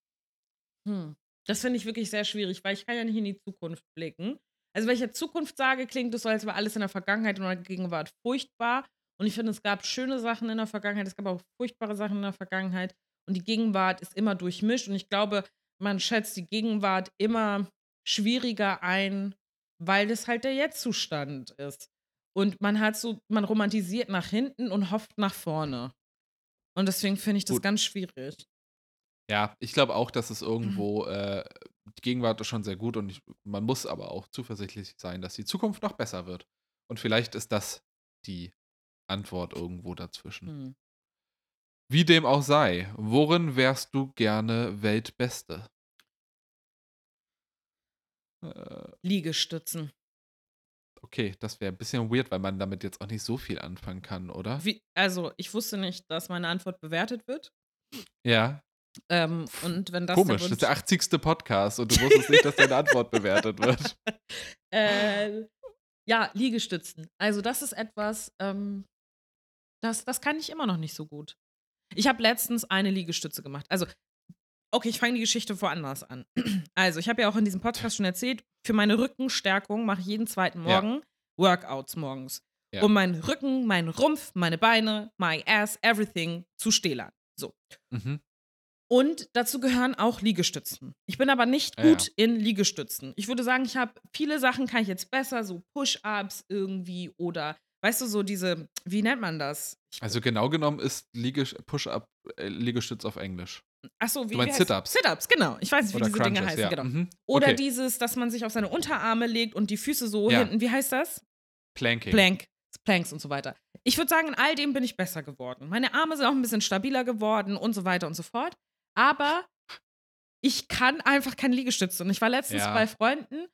Hm. Das finde ich wirklich sehr schwierig, weil ich kann ja nicht in die Zukunft blicken. Also, wenn ich jetzt Zukunft sage, klingt es so, als wäre alles in der Vergangenheit und in der Gegenwart furchtbar. Und ich finde, es gab schöne Sachen in der Vergangenheit, es gab auch furchtbare Sachen in der Vergangenheit. Und die Gegenwart ist immer durchmischt. Und ich glaube, man schätzt die Gegenwart immer schwieriger ein, weil das halt der Jetzt-Zustand ist. Und man hat so, man romantisiert nach hinten und hofft nach vorne. Und deswegen finde ich das Gut. ganz schwierig. Ja, ich glaube auch, dass es Mhm. irgendwo, äh, die Gegenwart ist schon sehr gut und ich, man muss aber auch zuversichtlich sein, dass die Zukunft noch besser wird. Und vielleicht ist das die Antwort irgendwo dazwischen. Hm. Wie dem auch sei, worin wärst du gerne Weltbeste? Äh, Liegestützen. okay, das wäre ein bisschen weird, weil man damit jetzt auch nicht so viel anfangen kann, oder? Wie, also, ich wusste nicht, dass meine Antwort bewertet wird. Ja, Ähm, und wenn das komisch. Das ist der 80. Podcast und du wusstest nicht, dass deine Antwort bewertet wird. äh, ja, Liegestützen. Also, das ist etwas, ähm, das, das kann ich immer noch nicht so gut. Ich habe letztens eine Liegestütze gemacht. Also, okay, ich fange die Geschichte woanders an. Also, ich habe ja auch in diesem Podcast schon erzählt, für meine Rückenstärkung mache ich jeden zweiten Ja. Morgen Workouts morgens. Ja. Um meinen Rücken, meinen Rumpf, meine Beine, my ass, everything zu stählern. So. Mhm. Und dazu gehören auch Liegestützen. Ich bin aber nicht Ja, gut in Liegestützen. Ich würde sagen, ich habe viele Sachen kann ich jetzt besser, so Push-ups irgendwie oder weißt du so diese, wie nennt man das? Ich, Also genau genommen ist Liege Push-Up äh, Liegestütz auf Englisch. ach so, wie Du meinst Sit-ups. Sit-ups, genau. Ich weiß nicht, wie Oder diese Dinge Crunches, heißen, ja. genau. Mhm. Oder okay. dieses, dass man sich auf seine Unterarme legt und die Füße so Ja. hinten, wie heißt das? Planking. Plank, Planks und so weiter. Ich würde sagen, in all dem bin ich besser geworden. Meine Arme sind auch ein bisschen stabiler geworden und so weiter und so fort. Aber ich kann einfach keine Liegestütze. Und ich war letztens Ja. bei Freunden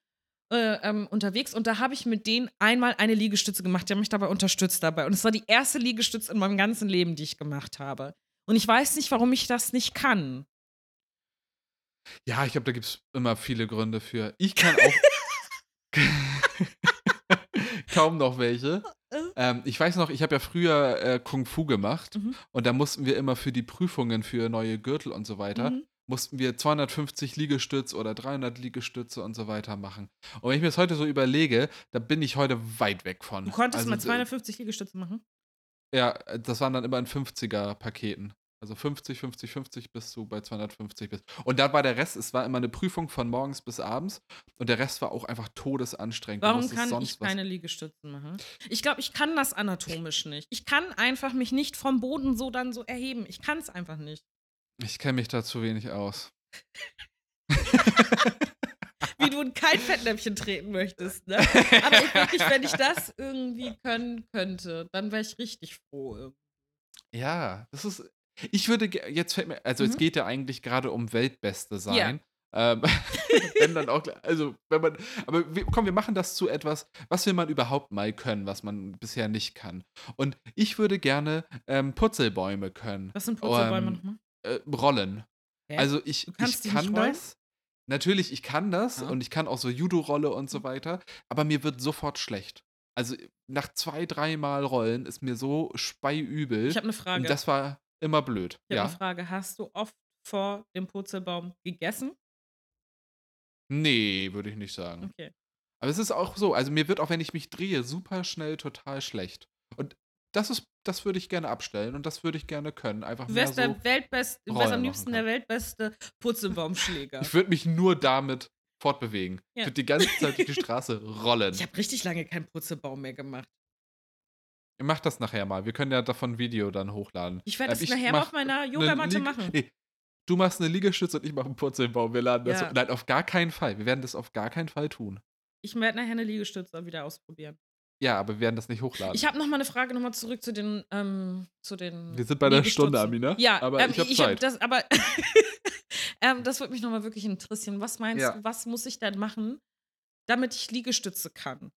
äh, ähm, unterwegs und da habe ich mit denen einmal eine Liegestütze gemacht. Die haben mich dabei unterstützt dabei. Und es war die erste Liegestütze in meinem ganzen Leben, die ich gemacht habe. Und ich weiß nicht, warum ich das nicht kann. Ja, ich glaube, da gibt es immer viele Gründe für. Ich kann auch kaum noch welche. Ähm, ich weiß noch, ich habe ja früher äh, Kung Fu gemacht Mhm. und da mussten wir immer für die Prüfungen für neue Gürtel und so weiter, Mhm. mussten wir 250 Liegestütz oder 300 Liegestütze und so weiter machen. Und wenn ich mir das heute so überlege, da bin ich heute weit weg von. Du konntest Also, mal d- 250 Liegestütze machen? Ja, das waren dann immer in 50er-Paketen. Also 50, 50, 50 bis du bei 250 bist. Und da war der Rest, es war immer eine Prüfung von morgens bis abends und der Rest war auch einfach todesanstrengend. Warum kann ich keine Liegestützen machen? Ich glaube, ich kann das anatomisch nicht. Ich kann einfach mich nicht vom Boden so dann so erheben. Ich kann es einfach nicht. Ich kenne mich da zu wenig aus. Wie du in kein Fettnäpfchen treten möchtest, ne? Aber ich wirklich, wenn ich das irgendwie können könnte, dann wäre ich richtig froh. irgendwie. Ja, das ist. Ich würde jetzt fällt mir, also es Mhm. geht ja eigentlich gerade um Weltbeste Ja. sein. Ähm, wenn dann auch, also wenn man, aber wir, komm, wir machen das zu etwas, was will man überhaupt mal können, was man bisher nicht kann. Und ich würde gerne ähm, Purzelbäume können, Was sind Purzelbäume Ähm, nochmal? äh, rollen. Hä? Also ich, ich kann das. Natürlich, ich kann das Ja. und ich kann auch so Judo-Rolle und so weiter, aber mir wird sofort schlecht. Also nach zwei, dreimal Rollen ist mir so speiübel. Ich habe eine Frage. Und das war immer blöd. ich Ja. eine Frage. Hast du oft vor dem Purzelbaum gegessen? Nee, würde ich nicht sagen. Okay. Aber es ist auch so, also mir wird auch, wenn ich mich drehe, super schnell total schlecht. Und das ist, das würde ich gerne abstellen und das würde ich gerne können. Einfach Du mehr wärst so. der weltbeste, du wärst am liebsten der weltbeste Purzelbaumschläger. Ich würde mich nur damit fortbewegen. Ja. Ich würde die ganze Zeit durch die Straße rollen. Ich habe richtig lange keinen Purzelbaum mehr gemacht. Mach das nachher mal. Wir können ja davon ein Video dann hochladen. Ich werde Ähm, das nachher mal auf meiner eine Yogamatte machen. Nee, du machst eine Liegestütze und ich mache einen Purzelbaum. Wir laden das. Ja. Nein, auf gar keinen Fall. Wir werden das auf gar keinen Fall tun. Ich werde nachher eine Liegestütze wieder ausprobieren. Ja, aber wir werden das nicht hochladen. Ich habe noch mal eine Frage noch mal zurück zu den ähm, zu den Wir sind bei der. Stunde, Amina. Ja, aber ähm, ich habe hab Zeit. das aber ähm, das würde mich noch mal wirklich interessieren. Was meinst Ja. du, was muss ich denn machen, damit ich Liegestütze kann?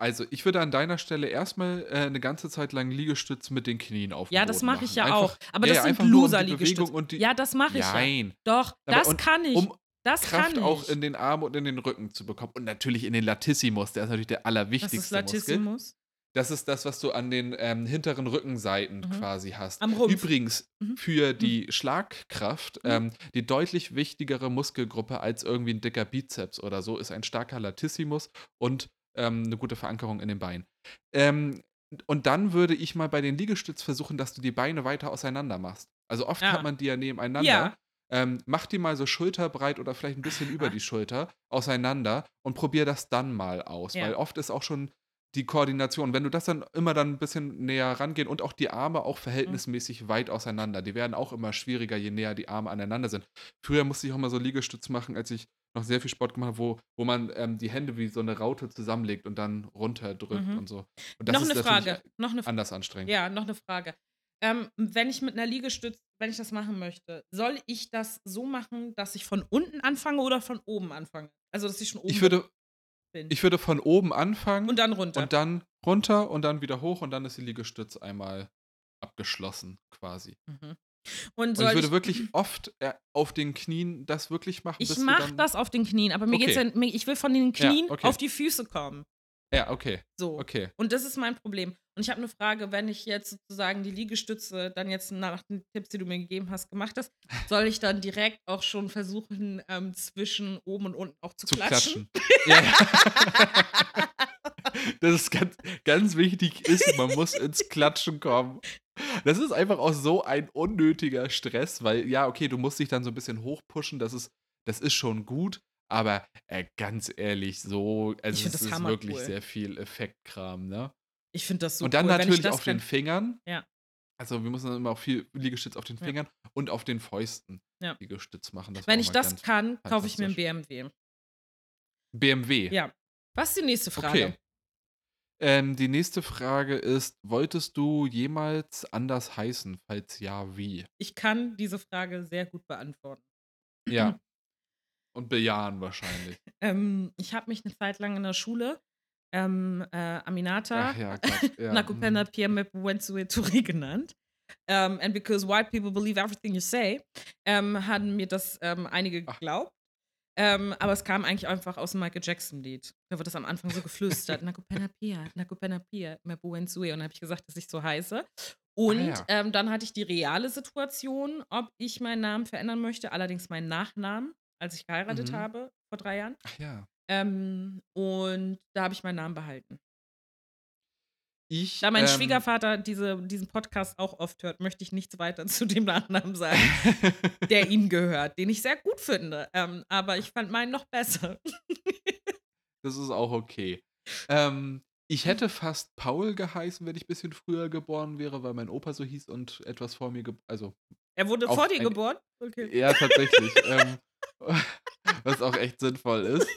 Also, ich würde an deiner Stelle erstmal äh, eine ganze Zeit lang Liegestütz mit den Knien auf Ja, das mache ich ja machen. auch. Einfach- Aber ja, das ja, sind einfach um die Loser-Liegestütze. Die- Ja, das mache ich ja. Nein. Doch, Aber das und kann ich. Um das Kraft kann auch ich. in den Arm und in den Rücken zu bekommen. Und natürlich in den Latissimus, der ist natürlich der Was allerwichtigste ist Muskel. Latissimus? Das ist das, was du an den ähm, hinteren Rückenseiten Mhm. quasi hast. Am Rumpf. Übrigens, Mhm. für die Schlagkraft, Mhm. ähm, die deutlich wichtigere Muskelgruppe als irgendwie ein dicker Bizeps oder so, ist ein starker Latissimus und ähm, eine gute Verankerung in den Beinen. Ähm, und dann würde ich mal bei den Liegestütz versuchen, dass du die Beine weiter auseinander machst. Also oft Ah. hat man die ja nebeneinander. Ja. Ähm, mach die mal so schulterbreit oder vielleicht ein bisschen über die Schulter auseinander und probier das dann mal aus. Ja. Weil oft ist auch schon die Koordination, wenn du das dann immer dann ein bisschen näher rangehen und auch die Arme auch verhältnismäßig weit auseinander. Die werden auch immer schwieriger, je näher die Arme aneinander sind. Früher musste ich auch mal so Liegestütz machen, als ich noch sehr viel Sport gemacht habe, wo, wo man ähm, die Hände wie so eine Raute zusammenlegt und dann runterdrückt Mhm. und so. Und das noch ist eine Frage. Noch eine anders anstrengend. Ja, noch eine Frage. Ähm, wenn ich mit einer Liegestütze, wenn ich das machen möchte, soll ich das so machen, dass ich von unten anfange oder von oben anfange? Also, dass ich schon oben Ich würde, bin. ich würde von oben anfangen und dann runter. und dann runter und dann wieder hoch und dann ist die Liegestütz einmal abgeschlossen quasi. mhm. Und Und ich würde wirklich oft äh, auf den Knien das wirklich machen. Ich mache das auf den Knien, aber mir Okay. geht's ja, mir- ich will von den Ja, Knien okay. auf die Füße kommen. Ja, okay, So. okay. Und das ist mein Problem. Und ich habe eine Frage, wenn ich jetzt sozusagen die Liegestütze dann jetzt nach den Tipps, die du mir gegeben hast, gemacht hast, soll ich dann direkt auch schon versuchen, ähm, zwischen oben und unten auch zu, Zu klatschen? klatschen. ja. das ist ganz, ganz wichtig ist, man muss ins Klatschen kommen. Das ist einfach auch so ein unnötiger Stress, weil ja, okay, du musst dich dann so ein bisschen hochpushen, das ist, das ist schon gut, aber äh, ganz ehrlich, so, also es ist wirklich sehr viel Effektkram, ne? Ich finde das so und dann cool, natürlich auf den. Fingern. Ja. Also wir müssen dann immer auch viel Liegestütz auf den Ja. Fingern und auf den Fäusten Ja. Liegestütz machen. Wenn ich das kann, kaufe ich mir einen fantastisch. BMW. BMW. Ja. Was ist die nächste Frage? Okay. Ähm, die nächste Frage ist, wolltest du jemals anders heißen? Falls ja, wie? Ich kann diese Frage sehr gut beantworten. Ja. Und bejahen wahrscheinlich. Ähm, ich habe mich eine Zeit lang in der Schule ähm, äh, Aminata Ach ja, Gott. Ja. Nakupenda mhm. Pierre genannt. Um, and because white people believe everything you say, ähm, haben mir das ähm, einige Ach. geglaubt. Ähm, aber es kam eigentlich einfach aus dem Michael Jackson-Lied. Da wird das am Anfang so geflüstert. Nakupenda Pia, Nakupenda Pia, Mebu Wenzue. Und dann habe ich gesagt, dass ich so heiße. Und ja. ähm, dann hatte ich die reale Situation, ob ich meinen Namen verändern möchte, allerdings meinen Nachnamen, als ich geheiratet Mhm. habe vor drei Jahren. Ach ja. Ähm, und da habe ich meinen Namen behalten. Ich, Da mein ähm, Schwiegervater diese, diesen Podcast auch oft hört, möchte ich nichts weiter zu dem Nachnamen sagen, der ihm gehört, den ich sehr gut finde. Ähm, aber ich fand meinen noch besser. das ist auch okay. Ähm, ich hätte fast Paul geheißen, wenn ich ein bisschen früher geboren wäre, weil mein Opa so hieß und etwas vor mir, also Er wurde vor dir geboren? Okay. Ja, tatsächlich. ähm, was auch echt sinnvoll ist.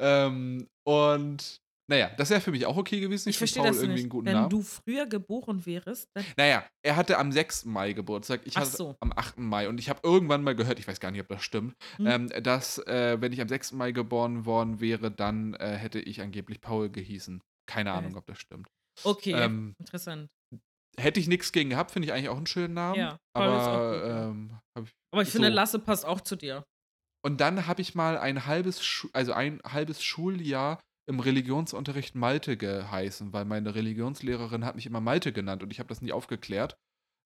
ähm, und naja, das wäre für mich auch okay gewesen. Ich finde verstehe Paul das irgendwie nicht. einen guten Wenn Namen. du früher geboren wärst, dann. Naja, er hatte am 6. Mai Geburtstag. Ich Ach hatte so. am 8. Mai. Und ich habe irgendwann mal gehört, ich weiß gar nicht, ob das stimmt, Hm. ähm, dass, äh, wenn ich am 6. Mai geboren worden wäre, dann äh, hätte ich angeblich Paul gehießen. Keine. Ahnung, ob das stimmt. Okay, Ähm, interessant. hätte ich nichts gegen gehabt, finde ich eigentlich auch einen schönen Namen. Ja, Paul aber ähm, ich Aber ich finde, so. Lasse passt auch zu dir. Und dann habe ich mal ein halbes, Schu also ein halbes Schuljahr im Religionsunterricht Malte geheißen, weil meine Religionslehrerin hat mich immer Malte genannt und ich habe das nie aufgeklärt,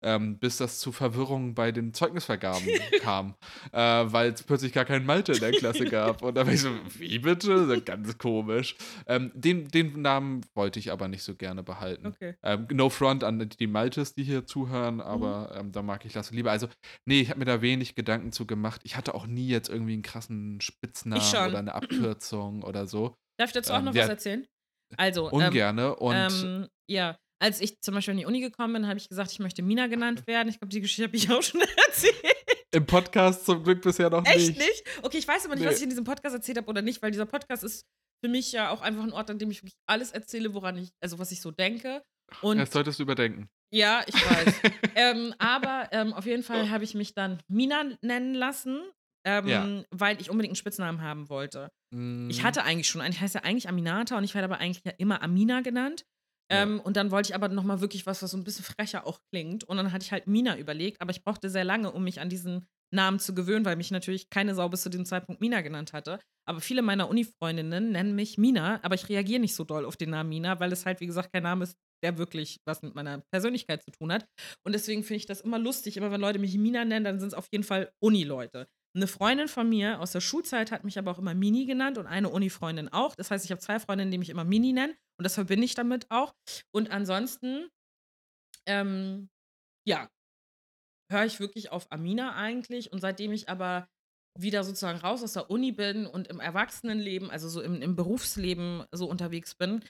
ähm, bis das zu Verwirrungen bei den Zeugnisvergaben kam, äh, weil es plötzlich gar keinen Malte in der Klasse gab. Und da war ich so, wie bitte? So ganz komisch. Ähm, den, den Namen wollte ich aber nicht so gerne behalten. Okay. Ähm, no front an die Maltes, die hier zuhören, Mhm. aber ähm, da mag ich Lasse lieber. Also, nee, ich habe mir da wenig Gedanken zu gemacht. Ich hatte auch nie jetzt irgendwie einen krassen Spitznamen oder eine Abkürzung oder so. Darf ich dazu auch Ähm, noch ja. was erzählen? Also, ähm, Ungerne. Und ähm, ja, als ich zum Beispiel an die Uni gekommen bin, habe ich gesagt, ich möchte Mina genannt werden. Ich glaube, die Geschichte habe ich auch schon erzählt. im Podcast zum Glück bisher noch Echt nicht. nicht? Okay, ich weiß aber nicht, was Nee. ich in diesem Podcast erzählt habe oder nicht, weil dieser Podcast ist für mich ja auch einfach ein Ort, an dem ich wirklich alles erzähle, woran ich, also was ich so denke. Und Das solltest du überdenken. ja, ich weiß. ähm, aber ähm, auf jeden Fall habe ich mich dann Mina nennen lassen, ähm, Ja. weil ich unbedingt einen Spitznamen haben wollte. Ich Mhm. hatte eigentlich schon einen, ich heiße ja eigentlich Aminata und ich werde aber eigentlich ja immer Amina genannt. Ja. Ähm, und dann wollte ich aber nochmal wirklich was, was so ein bisschen frecher auch klingt. Und dann hatte ich halt Mina überlegt, aber ich brauchte sehr lange, um mich an diesen Namen zu gewöhnen, weil mich natürlich keine Sau bis zu dem Zeitpunkt Mina genannt hatte. Aber viele meiner Uni-Freundinnen nennen mich Mina, aber ich reagiere nicht so doll auf den Namen Mina, weil es halt, wie gesagt, kein Name ist, der wirklich was mit meiner Persönlichkeit zu tun hat. Und deswegen finde ich das immer lustig. Immer wenn Leute mich Mina nennen, dann sind es auf jeden Fall Uni-Leute. Eine Freundin von mir aus der Schulzeit hat mich aber auch immer Mini genannt und eine Uni-Freundin auch. Das heißt, ich habe zwei Freundinnen, die mich immer Mini nennen und das verbinde ich damit auch. Und ansonsten, ähm, ja, höre ich wirklich auf Amina eigentlich. Und seitdem ich aber wieder sozusagen raus aus der Uni bin und im Erwachsenenleben, also so im, im Berufsleben so unterwegs bin,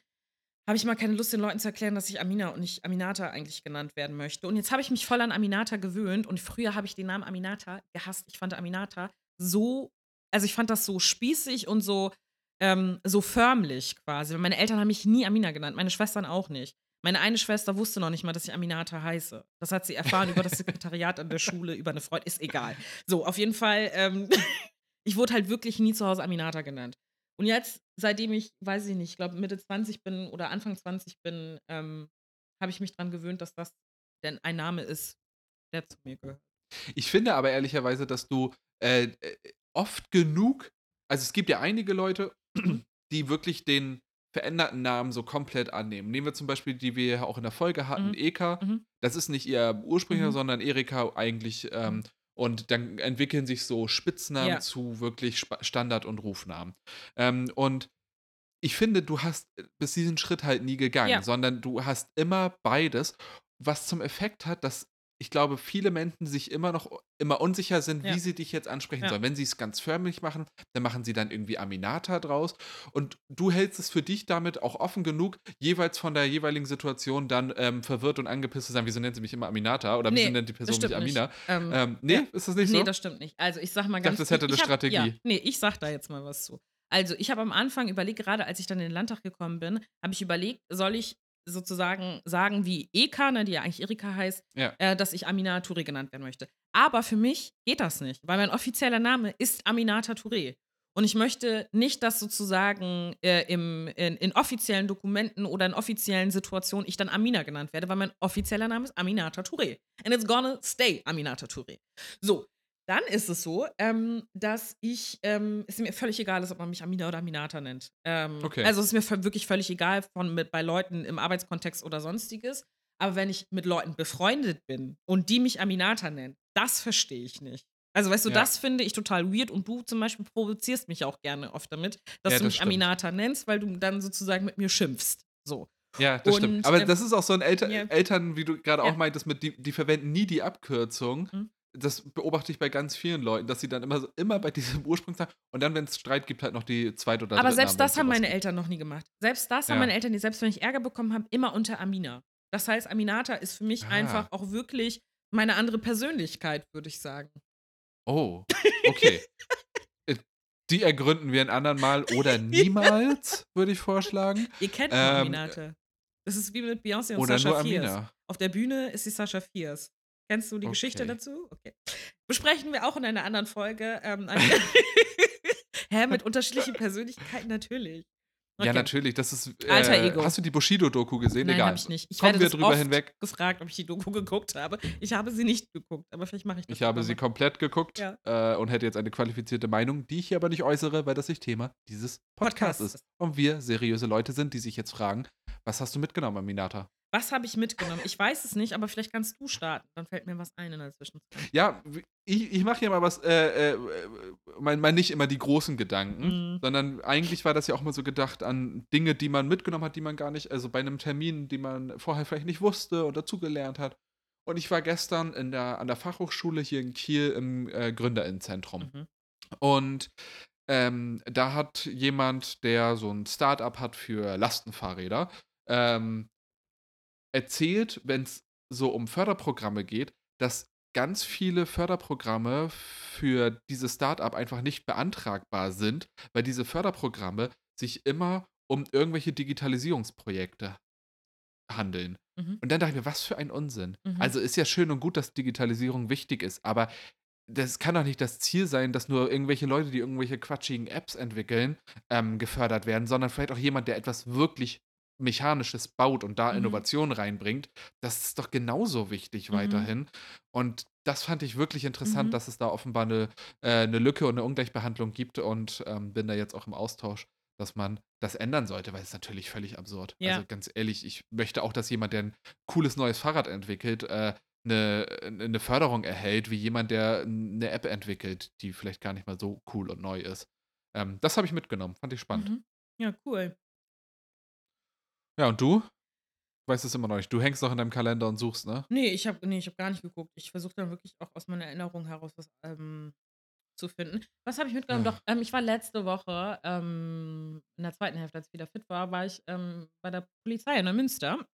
habe ich mal keine Lust, den Leuten zu erklären, dass ich Amina und nicht Aminata eigentlich genannt werden möchte. Und jetzt habe ich mich voll an Aminata gewöhnt und früher habe ich den Namen Aminata gehasst. Ich fand Aminata so, also ich fand das so spießig und so, ähm, so förmlich quasi. Meine Eltern haben mich nie Amina genannt, meine Schwestern auch nicht. Meine eine Schwester wusste noch nicht mal, dass ich Aminata heiße. Das hat sie erfahren über das Sekretariat an der Schule, über eine Freundin. Ist egal. So, auf jeden Fall, ähm, ich wurde halt wirklich nie zu Hause Aminata genannt. Und jetzt, seitdem ich, weiß ich nicht, ich glaube Mitte 20 bin oder Anfang 20 bin, ähm, habe ich mich daran gewöhnt, dass das denn ein Name ist, der zu mir gehört. Ich finde aber ehrlicherweise, dass du äh, äh oft genug, also es gibt ja einige Leute, mhm. die wirklich den veränderten Namen so komplett annehmen. Nehmen wir zum Beispiel, die wir ja auch in der Folge hatten, Mhm. Eka. Mhm. Das ist nicht ihr ursprünglicher, Mhm. sondern Erika eigentlich. Ähm, und dann entwickeln sich so Spitznamen Ja. zu wirklich Spa- Standard- und Rufnamen. Ähm, und ich finde, du hast bis diesen Schritt halt nie gegangen, Ja. sondern du hast immer beides, was zum Effekt hat, dass ich glaube, viele Menschen sich immer noch immer unsicher sind, Ja. wie sie dich jetzt ansprechen Ja. sollen. Wenn sie es ganz förmlich machen, dann machen sie dann irgendwie Aminata draus. Und du hältst es für dich damit auch offen genug, jeweils von der jeweiligen Situation dann ähm, verwirrt und angepisst zu sein. Wieso nennt sie mich immer Aminata? Oder wieso Nee, nennt die Person mich nicht. Amina? Ähm, Ähm, nee, ja. ist das nicht so? Nee, das stimmt nicht. Also ich sag mal Ich ganz dachte, das hätte ich eine hab- Strategie. Nee, ich sag da jetzt mal was zu. Also ich habe am Anfang überlegt, gerade als ich dann in den Landtag gekommen bin, habe ich überlegt, soll ich sozusagen sagen wie Eka, ne, die ja eigentlich Erika heißt, Ja. äh, dass ich Amina Touré genannt werden möchte. Aber für mich geht das nicht, weil mein offizieller Name ist Aminata Touré. Und ich möchte nicht, dass sozusagen äh, im, in, in offiziellen Dokumenten oder in offiziellen Situationen ich dann Amina genannt werde, weil mein offizieller Name ist Aminata Touré. And it's gonna stay Aminata Touré. So, dann ist es so, ähm, dass ich, ähm, es mir völlig egal ist, ob man mich Amina oder Aminata nennt. Ähm, Okay. Also es ist mir wirklich völlig egal von mit bei Leuten im Arbeitskontext oder sonstiges. Aber wenn ich mit Leuten befreundet bin und die mich Aminata nennen, das verstehe ich nicht. Also, weißt du, Ja. das finde ich total weird und du zum Beispiel provozierst mich auch gerne oft damit, dass Ja, du das mich stimmt. Aminata nennst, weil du dann sozusagen mit mir schimpfst. So. Ja, das Und, stimmt. Aber ähm, das ist auch so ein Elter ja. Eltern, wie du gerade auch meintest, mit die, die verwenden nie die Abkürzung. Mhm. Das beobachte ich bei ganz vielen Leuten, dass sie dann immer, so- immer bei diesem Ursprung sagen und dann, wenn es Streit gibt, halt noch die zweite oder Aber dritte selbst Namen, das haben meine gibt. Eltern noch nie gemacht. Selbst das haben Ja. meine Eltern, die selbst wenn ich Ärger bekommen habe, immer unter Amina. Das heißt, Aminata ist für mich Ah. einfach auch wirklich meine andere Persönlichkeit, würde ich sagen. Oh, okay. Äh, die ergründen wir ein anderen Mal oder niemals, würde ich vorschlagen. Ihr kennt Ähm, Aminata. Das ist wie mit Beyoncé und Oder Sascha nur Fierce. Amina. Auf der Bühne ist sie Sascha Fierce. Kennst du die Geschichte Okay. dazu? Okay. Besprechen wir auch in einer anderen Folge. Ähm, Hä, mit unterschiedlichen Persönlichkeiten natürlich. Ja, Okay. natürlich. Das ist. Äh, Alter Ego. Hast du die Bushido-Doku gesehen? Nein, Egal. habe ich nicht. Ich Kommen werde wir drüber oft hinweg. gefragt, ob ich die Doku geguckt habe. Ich habe sie nicht geguckt, aber vielleicht mache ich das Ich habe irgendwann sie mal. komplett geguckt Ja. äh, und hätte jetzt eine qualifizierte Meinung, die ich hier aber nicht äußere, weil das nicht Thema dieses Podcasts Podcast ist. Und wir seriöse Leute sind, die sich jetzt fragen, was hast du mitgenommen, Aminata? Was habe ich mitgenommen? Ich weiß es nicht, aber vielleicht kannst du starten. Dann fällt mir was ein in der Zwischenzeit. Ja, ich, ich mache hier mal was, äh, äh, mein, mein nicht immer die großen Gedanken, Mhm. sondern eigentlich war das ja auch mal so gedacht an Dinge, die man mitgenommen hat, die man gar nicht, also bei einem Termin, die man vorher vielleicht nicht wusste und dazugelernt hat. Und ich war gestern in der, an der Fachhochschule hier in Kiel im äh, Gründerinnenzentrum. Mhm. Und ähm, da hat jemand, der so ein Startup hat für Lastenfahrräder, ähm, erzählt, wenn es so um Förderprogramme geht, dass ganz viele Förderprogramme für dieses Startup einfach nicht beantragbar sind, weil diese Förderprogramme sich immer um irgendwelche Digitalisierungsprojekte handeln. Mhm. Und dann dachte ich mir, was für ein Unsinn. Mhm. Also ist ja schön und gut, dass Digitalisierung wichtig ist, aber das kann doch nicht das Ziel sein, dass nur irgendwelche Leute, die irgendwelche quatschigen Apps entwickeln, ähm, gefördert werden, sondern vielleicht auch jemand, der etwas wirklich Mechanisches baut und da Mhm. Innovation reinbringt. Das ist doch genauso wichtig Mhm. weiterhin. Und das fand ich wirklich interessant, Mhm. dass es da offenbar eine, äh, eine Lücke und eine Ungleichbehandlung gibt und ähm, bin da jetzt auch im Austausch dass man das ändern sollte, weil es ist natürlich völlig absurd. Ja. Also ganz ehrlich, ich möchte auch, dass jemand, der ein cooles neues Fahrrad entwickelt, äh, eine, eine Förderung erhält, wie jemand, der eine App entwickelt, die vielleicht gar nicht mal so cool und neu ist. Ähm, das habe ich mitgenommen, fand ich spannend. Mhm. Ja, cool. Ja, und du? Weißt es immer noch nicht. Du hängst noch in deinem Kalender und suchst, ne? Nee, ich habe nee, hab gar nicht geguckt. Ich versuche dann wirklich auch aus meiner Erinnerung heraus was ähm, zu finden. Was habe ich mitgenommen? Ja. Doch, ähm, ich war letzte Woche, ähm, in der zweiten Hälfte, als ich wieder fit war, war ich ähm, bei der Polizei in Neumünster.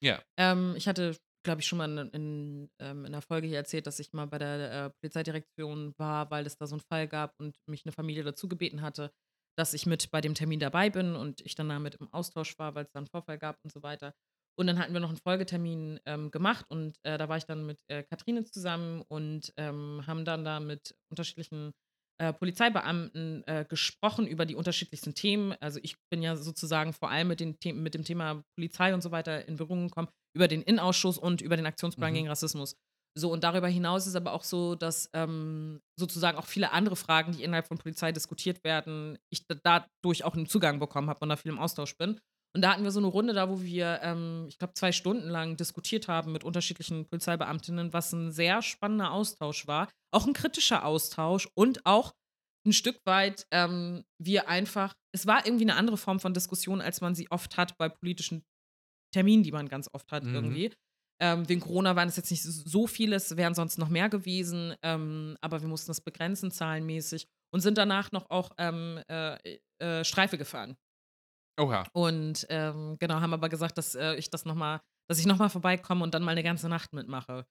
Ja. Ähm, ich hatte, glaube ich, schon mal in, in, ähm, in der Folge hier erzählt, dass ich mal bei der äh, Polizeidirektion war, weil es da so einen Fall gab und mich eine Familie dazu gebeten hatte, dass ich mit bei dem Termin dabei bin und ich dann damit im Austausch war, weil es da einen Vorfall gab und so weiter. Und dann hatten wir noch einen Folgetermin ähm, gemacht und äh, da war ich dann mit äh, Katrine zusammen und ähm, haben dann da mit unterschiedlichen äh, Polizeibeamten äh, gesprochen über die unterschiedlichsten Themen. Also ich bin ja sozusagen vor allem mit, den The mit dem Thema Polizei und so weiter in Berührung gekommen, über den Innenausschuss und über den Aktionsplan Mhm. gegen Rassismus. So, und darüber hinaus ist aber auch so, dass ähm, sozusagen auch viele andere Fragen, die innerhalb von Polizei diskutiert werden, ich da- dadurch auch einen Zugang bekommen habe und da viel im Austausch bin. Und da hatten wir so eine Runde da, wo wir, ähm, ich glaube, zwei Stunden lang diskutiert haben mit unterschiedlichen Polizeibeamtinnen, was ein sehr spannender Austausch war. Auch ein kritischer Austausch und auch ein Stück weit ähm, wir einfach, es war irgendwie eine andere Form von Diskussion, als man sie oft hat bei politischen Terminen, die man ganz oft hat Mhm. irgendwie. Ähm, wegen Corona waren es jetzt nicht so viele, es wären sonst noch mehr gewesen, ähm, aber wir mussten es begrenzen zahlenmäßig und sind danach noch auch ähm, äh, äh, Streife gefahren. Oha. Und ähm, genau, haben aber gesagt, dass äh, ich das noch mal, dass ich nochmal vorbeikomme und dann mal eine ganze Nacht mitmache.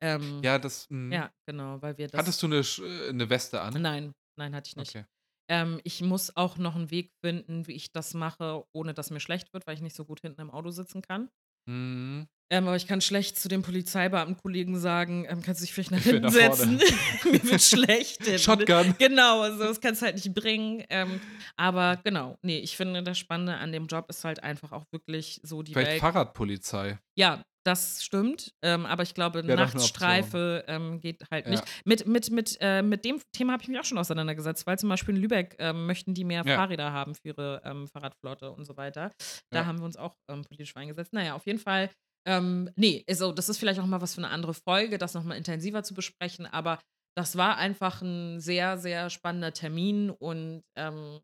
Ähm, Ja, das. mh. ja, genau, weil wir das. Hattest du eine, äh, eine Weste an? Nein, nein, hatte ich nicht. Okay. Ähm, ich muss auch noch einen Weg finden, wie ich das mache, ohne dass mir schlecht wird, weil ich nicht so gut hinten im Auto sitzen kann. Mhm. Ähm, aber ich kann schlecht zu den Polizeibeamtenkollegen sagen, ähm, kannst du dich vielleicht nach hinten setzen? Mir wird schlecht. Shotgun. Genau, also das kannst du halt nicht bringen. Ähm, aber genau, nee, ich finde, das Spannende an dem Job ist halt einfach auch wirklich so die Vielleicht Welt. Fahrradpolizei. Ja, das stimmt. Ähm, aber ich glaube, eine Nachtstreife ähm, geht halt Ja. nicht. Mit, mit, mit, äh, mit dem Thema habe ich mich auch schon auseinandergesetzt, weil zum Beispiel in Lübeck ähm, möchten die mehr Ja. Fahrräder haben für ihre ähm, Fahrradflotte und so weiter. Da Ja. haben wir uns auch ähm, politisch eingesetzt. Naja, auf jeden Fall. Ähm, nee, also das ist vielleicht auch mal was für eine andere Folge, das nochmal intensiver zu besprechen, aber das war einfach ein sehr, sehr spannender Termin und ähm,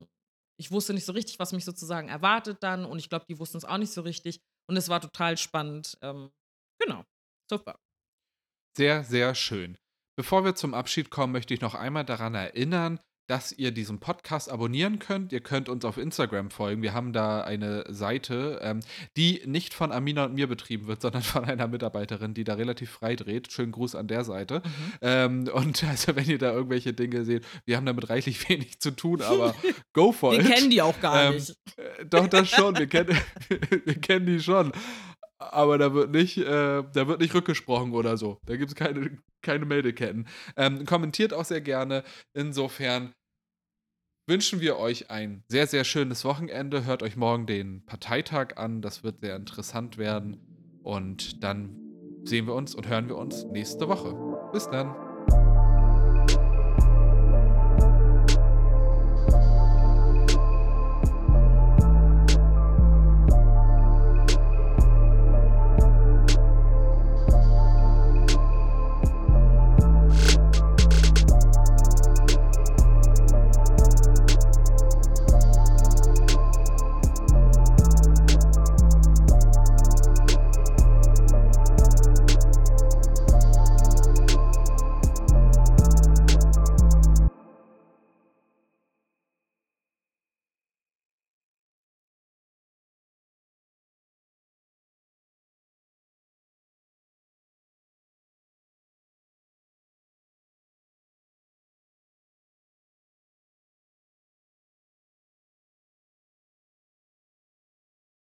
ich wusste nicht so richtig, was mich sozusagen erwartet dann und ich glaube, die wussten es auch nicht so richtig und es war total spannend. Ähm, genau, super. Sehr, sehr schön. Bevor wir zum Abschied kommen, möchte ich noch einmal daran erinnern, dass ihr diesen Podcast abonnieren könnt. Ihr könnt uns auf Instagram folgen. Wir haben da eine Seite, ähm, die nicht von Amina und mir betrieben wird, sondern von einer Mitarbeiterin, die da relativ frei dreht. Schönen Gruß an der Seite. Mhm. Ähm, und also, wenn ihr da irgendwelche Dinge seht, wir haben damit reichlich wenig zu tun, aber go for Wir it. kennen die auch gar Ähm, nicht. Äh, Doch, das schon. Wir kennen, wir kennen die schon. Aber da wird nicht, äh, da wird nicht rückgesprochen oder so. Da gibt es keine, keine Meldeketten. Ähm, kommentiert auch sehr gerne. Insofern wünschen wir euch ein sehr, sehr schönes Wochenende. Hört euch morgen den Parteitag an. Das wird sehr interessant werden. Und dann sehen wir uns und hören wir uns nächste Woche. Bis dann.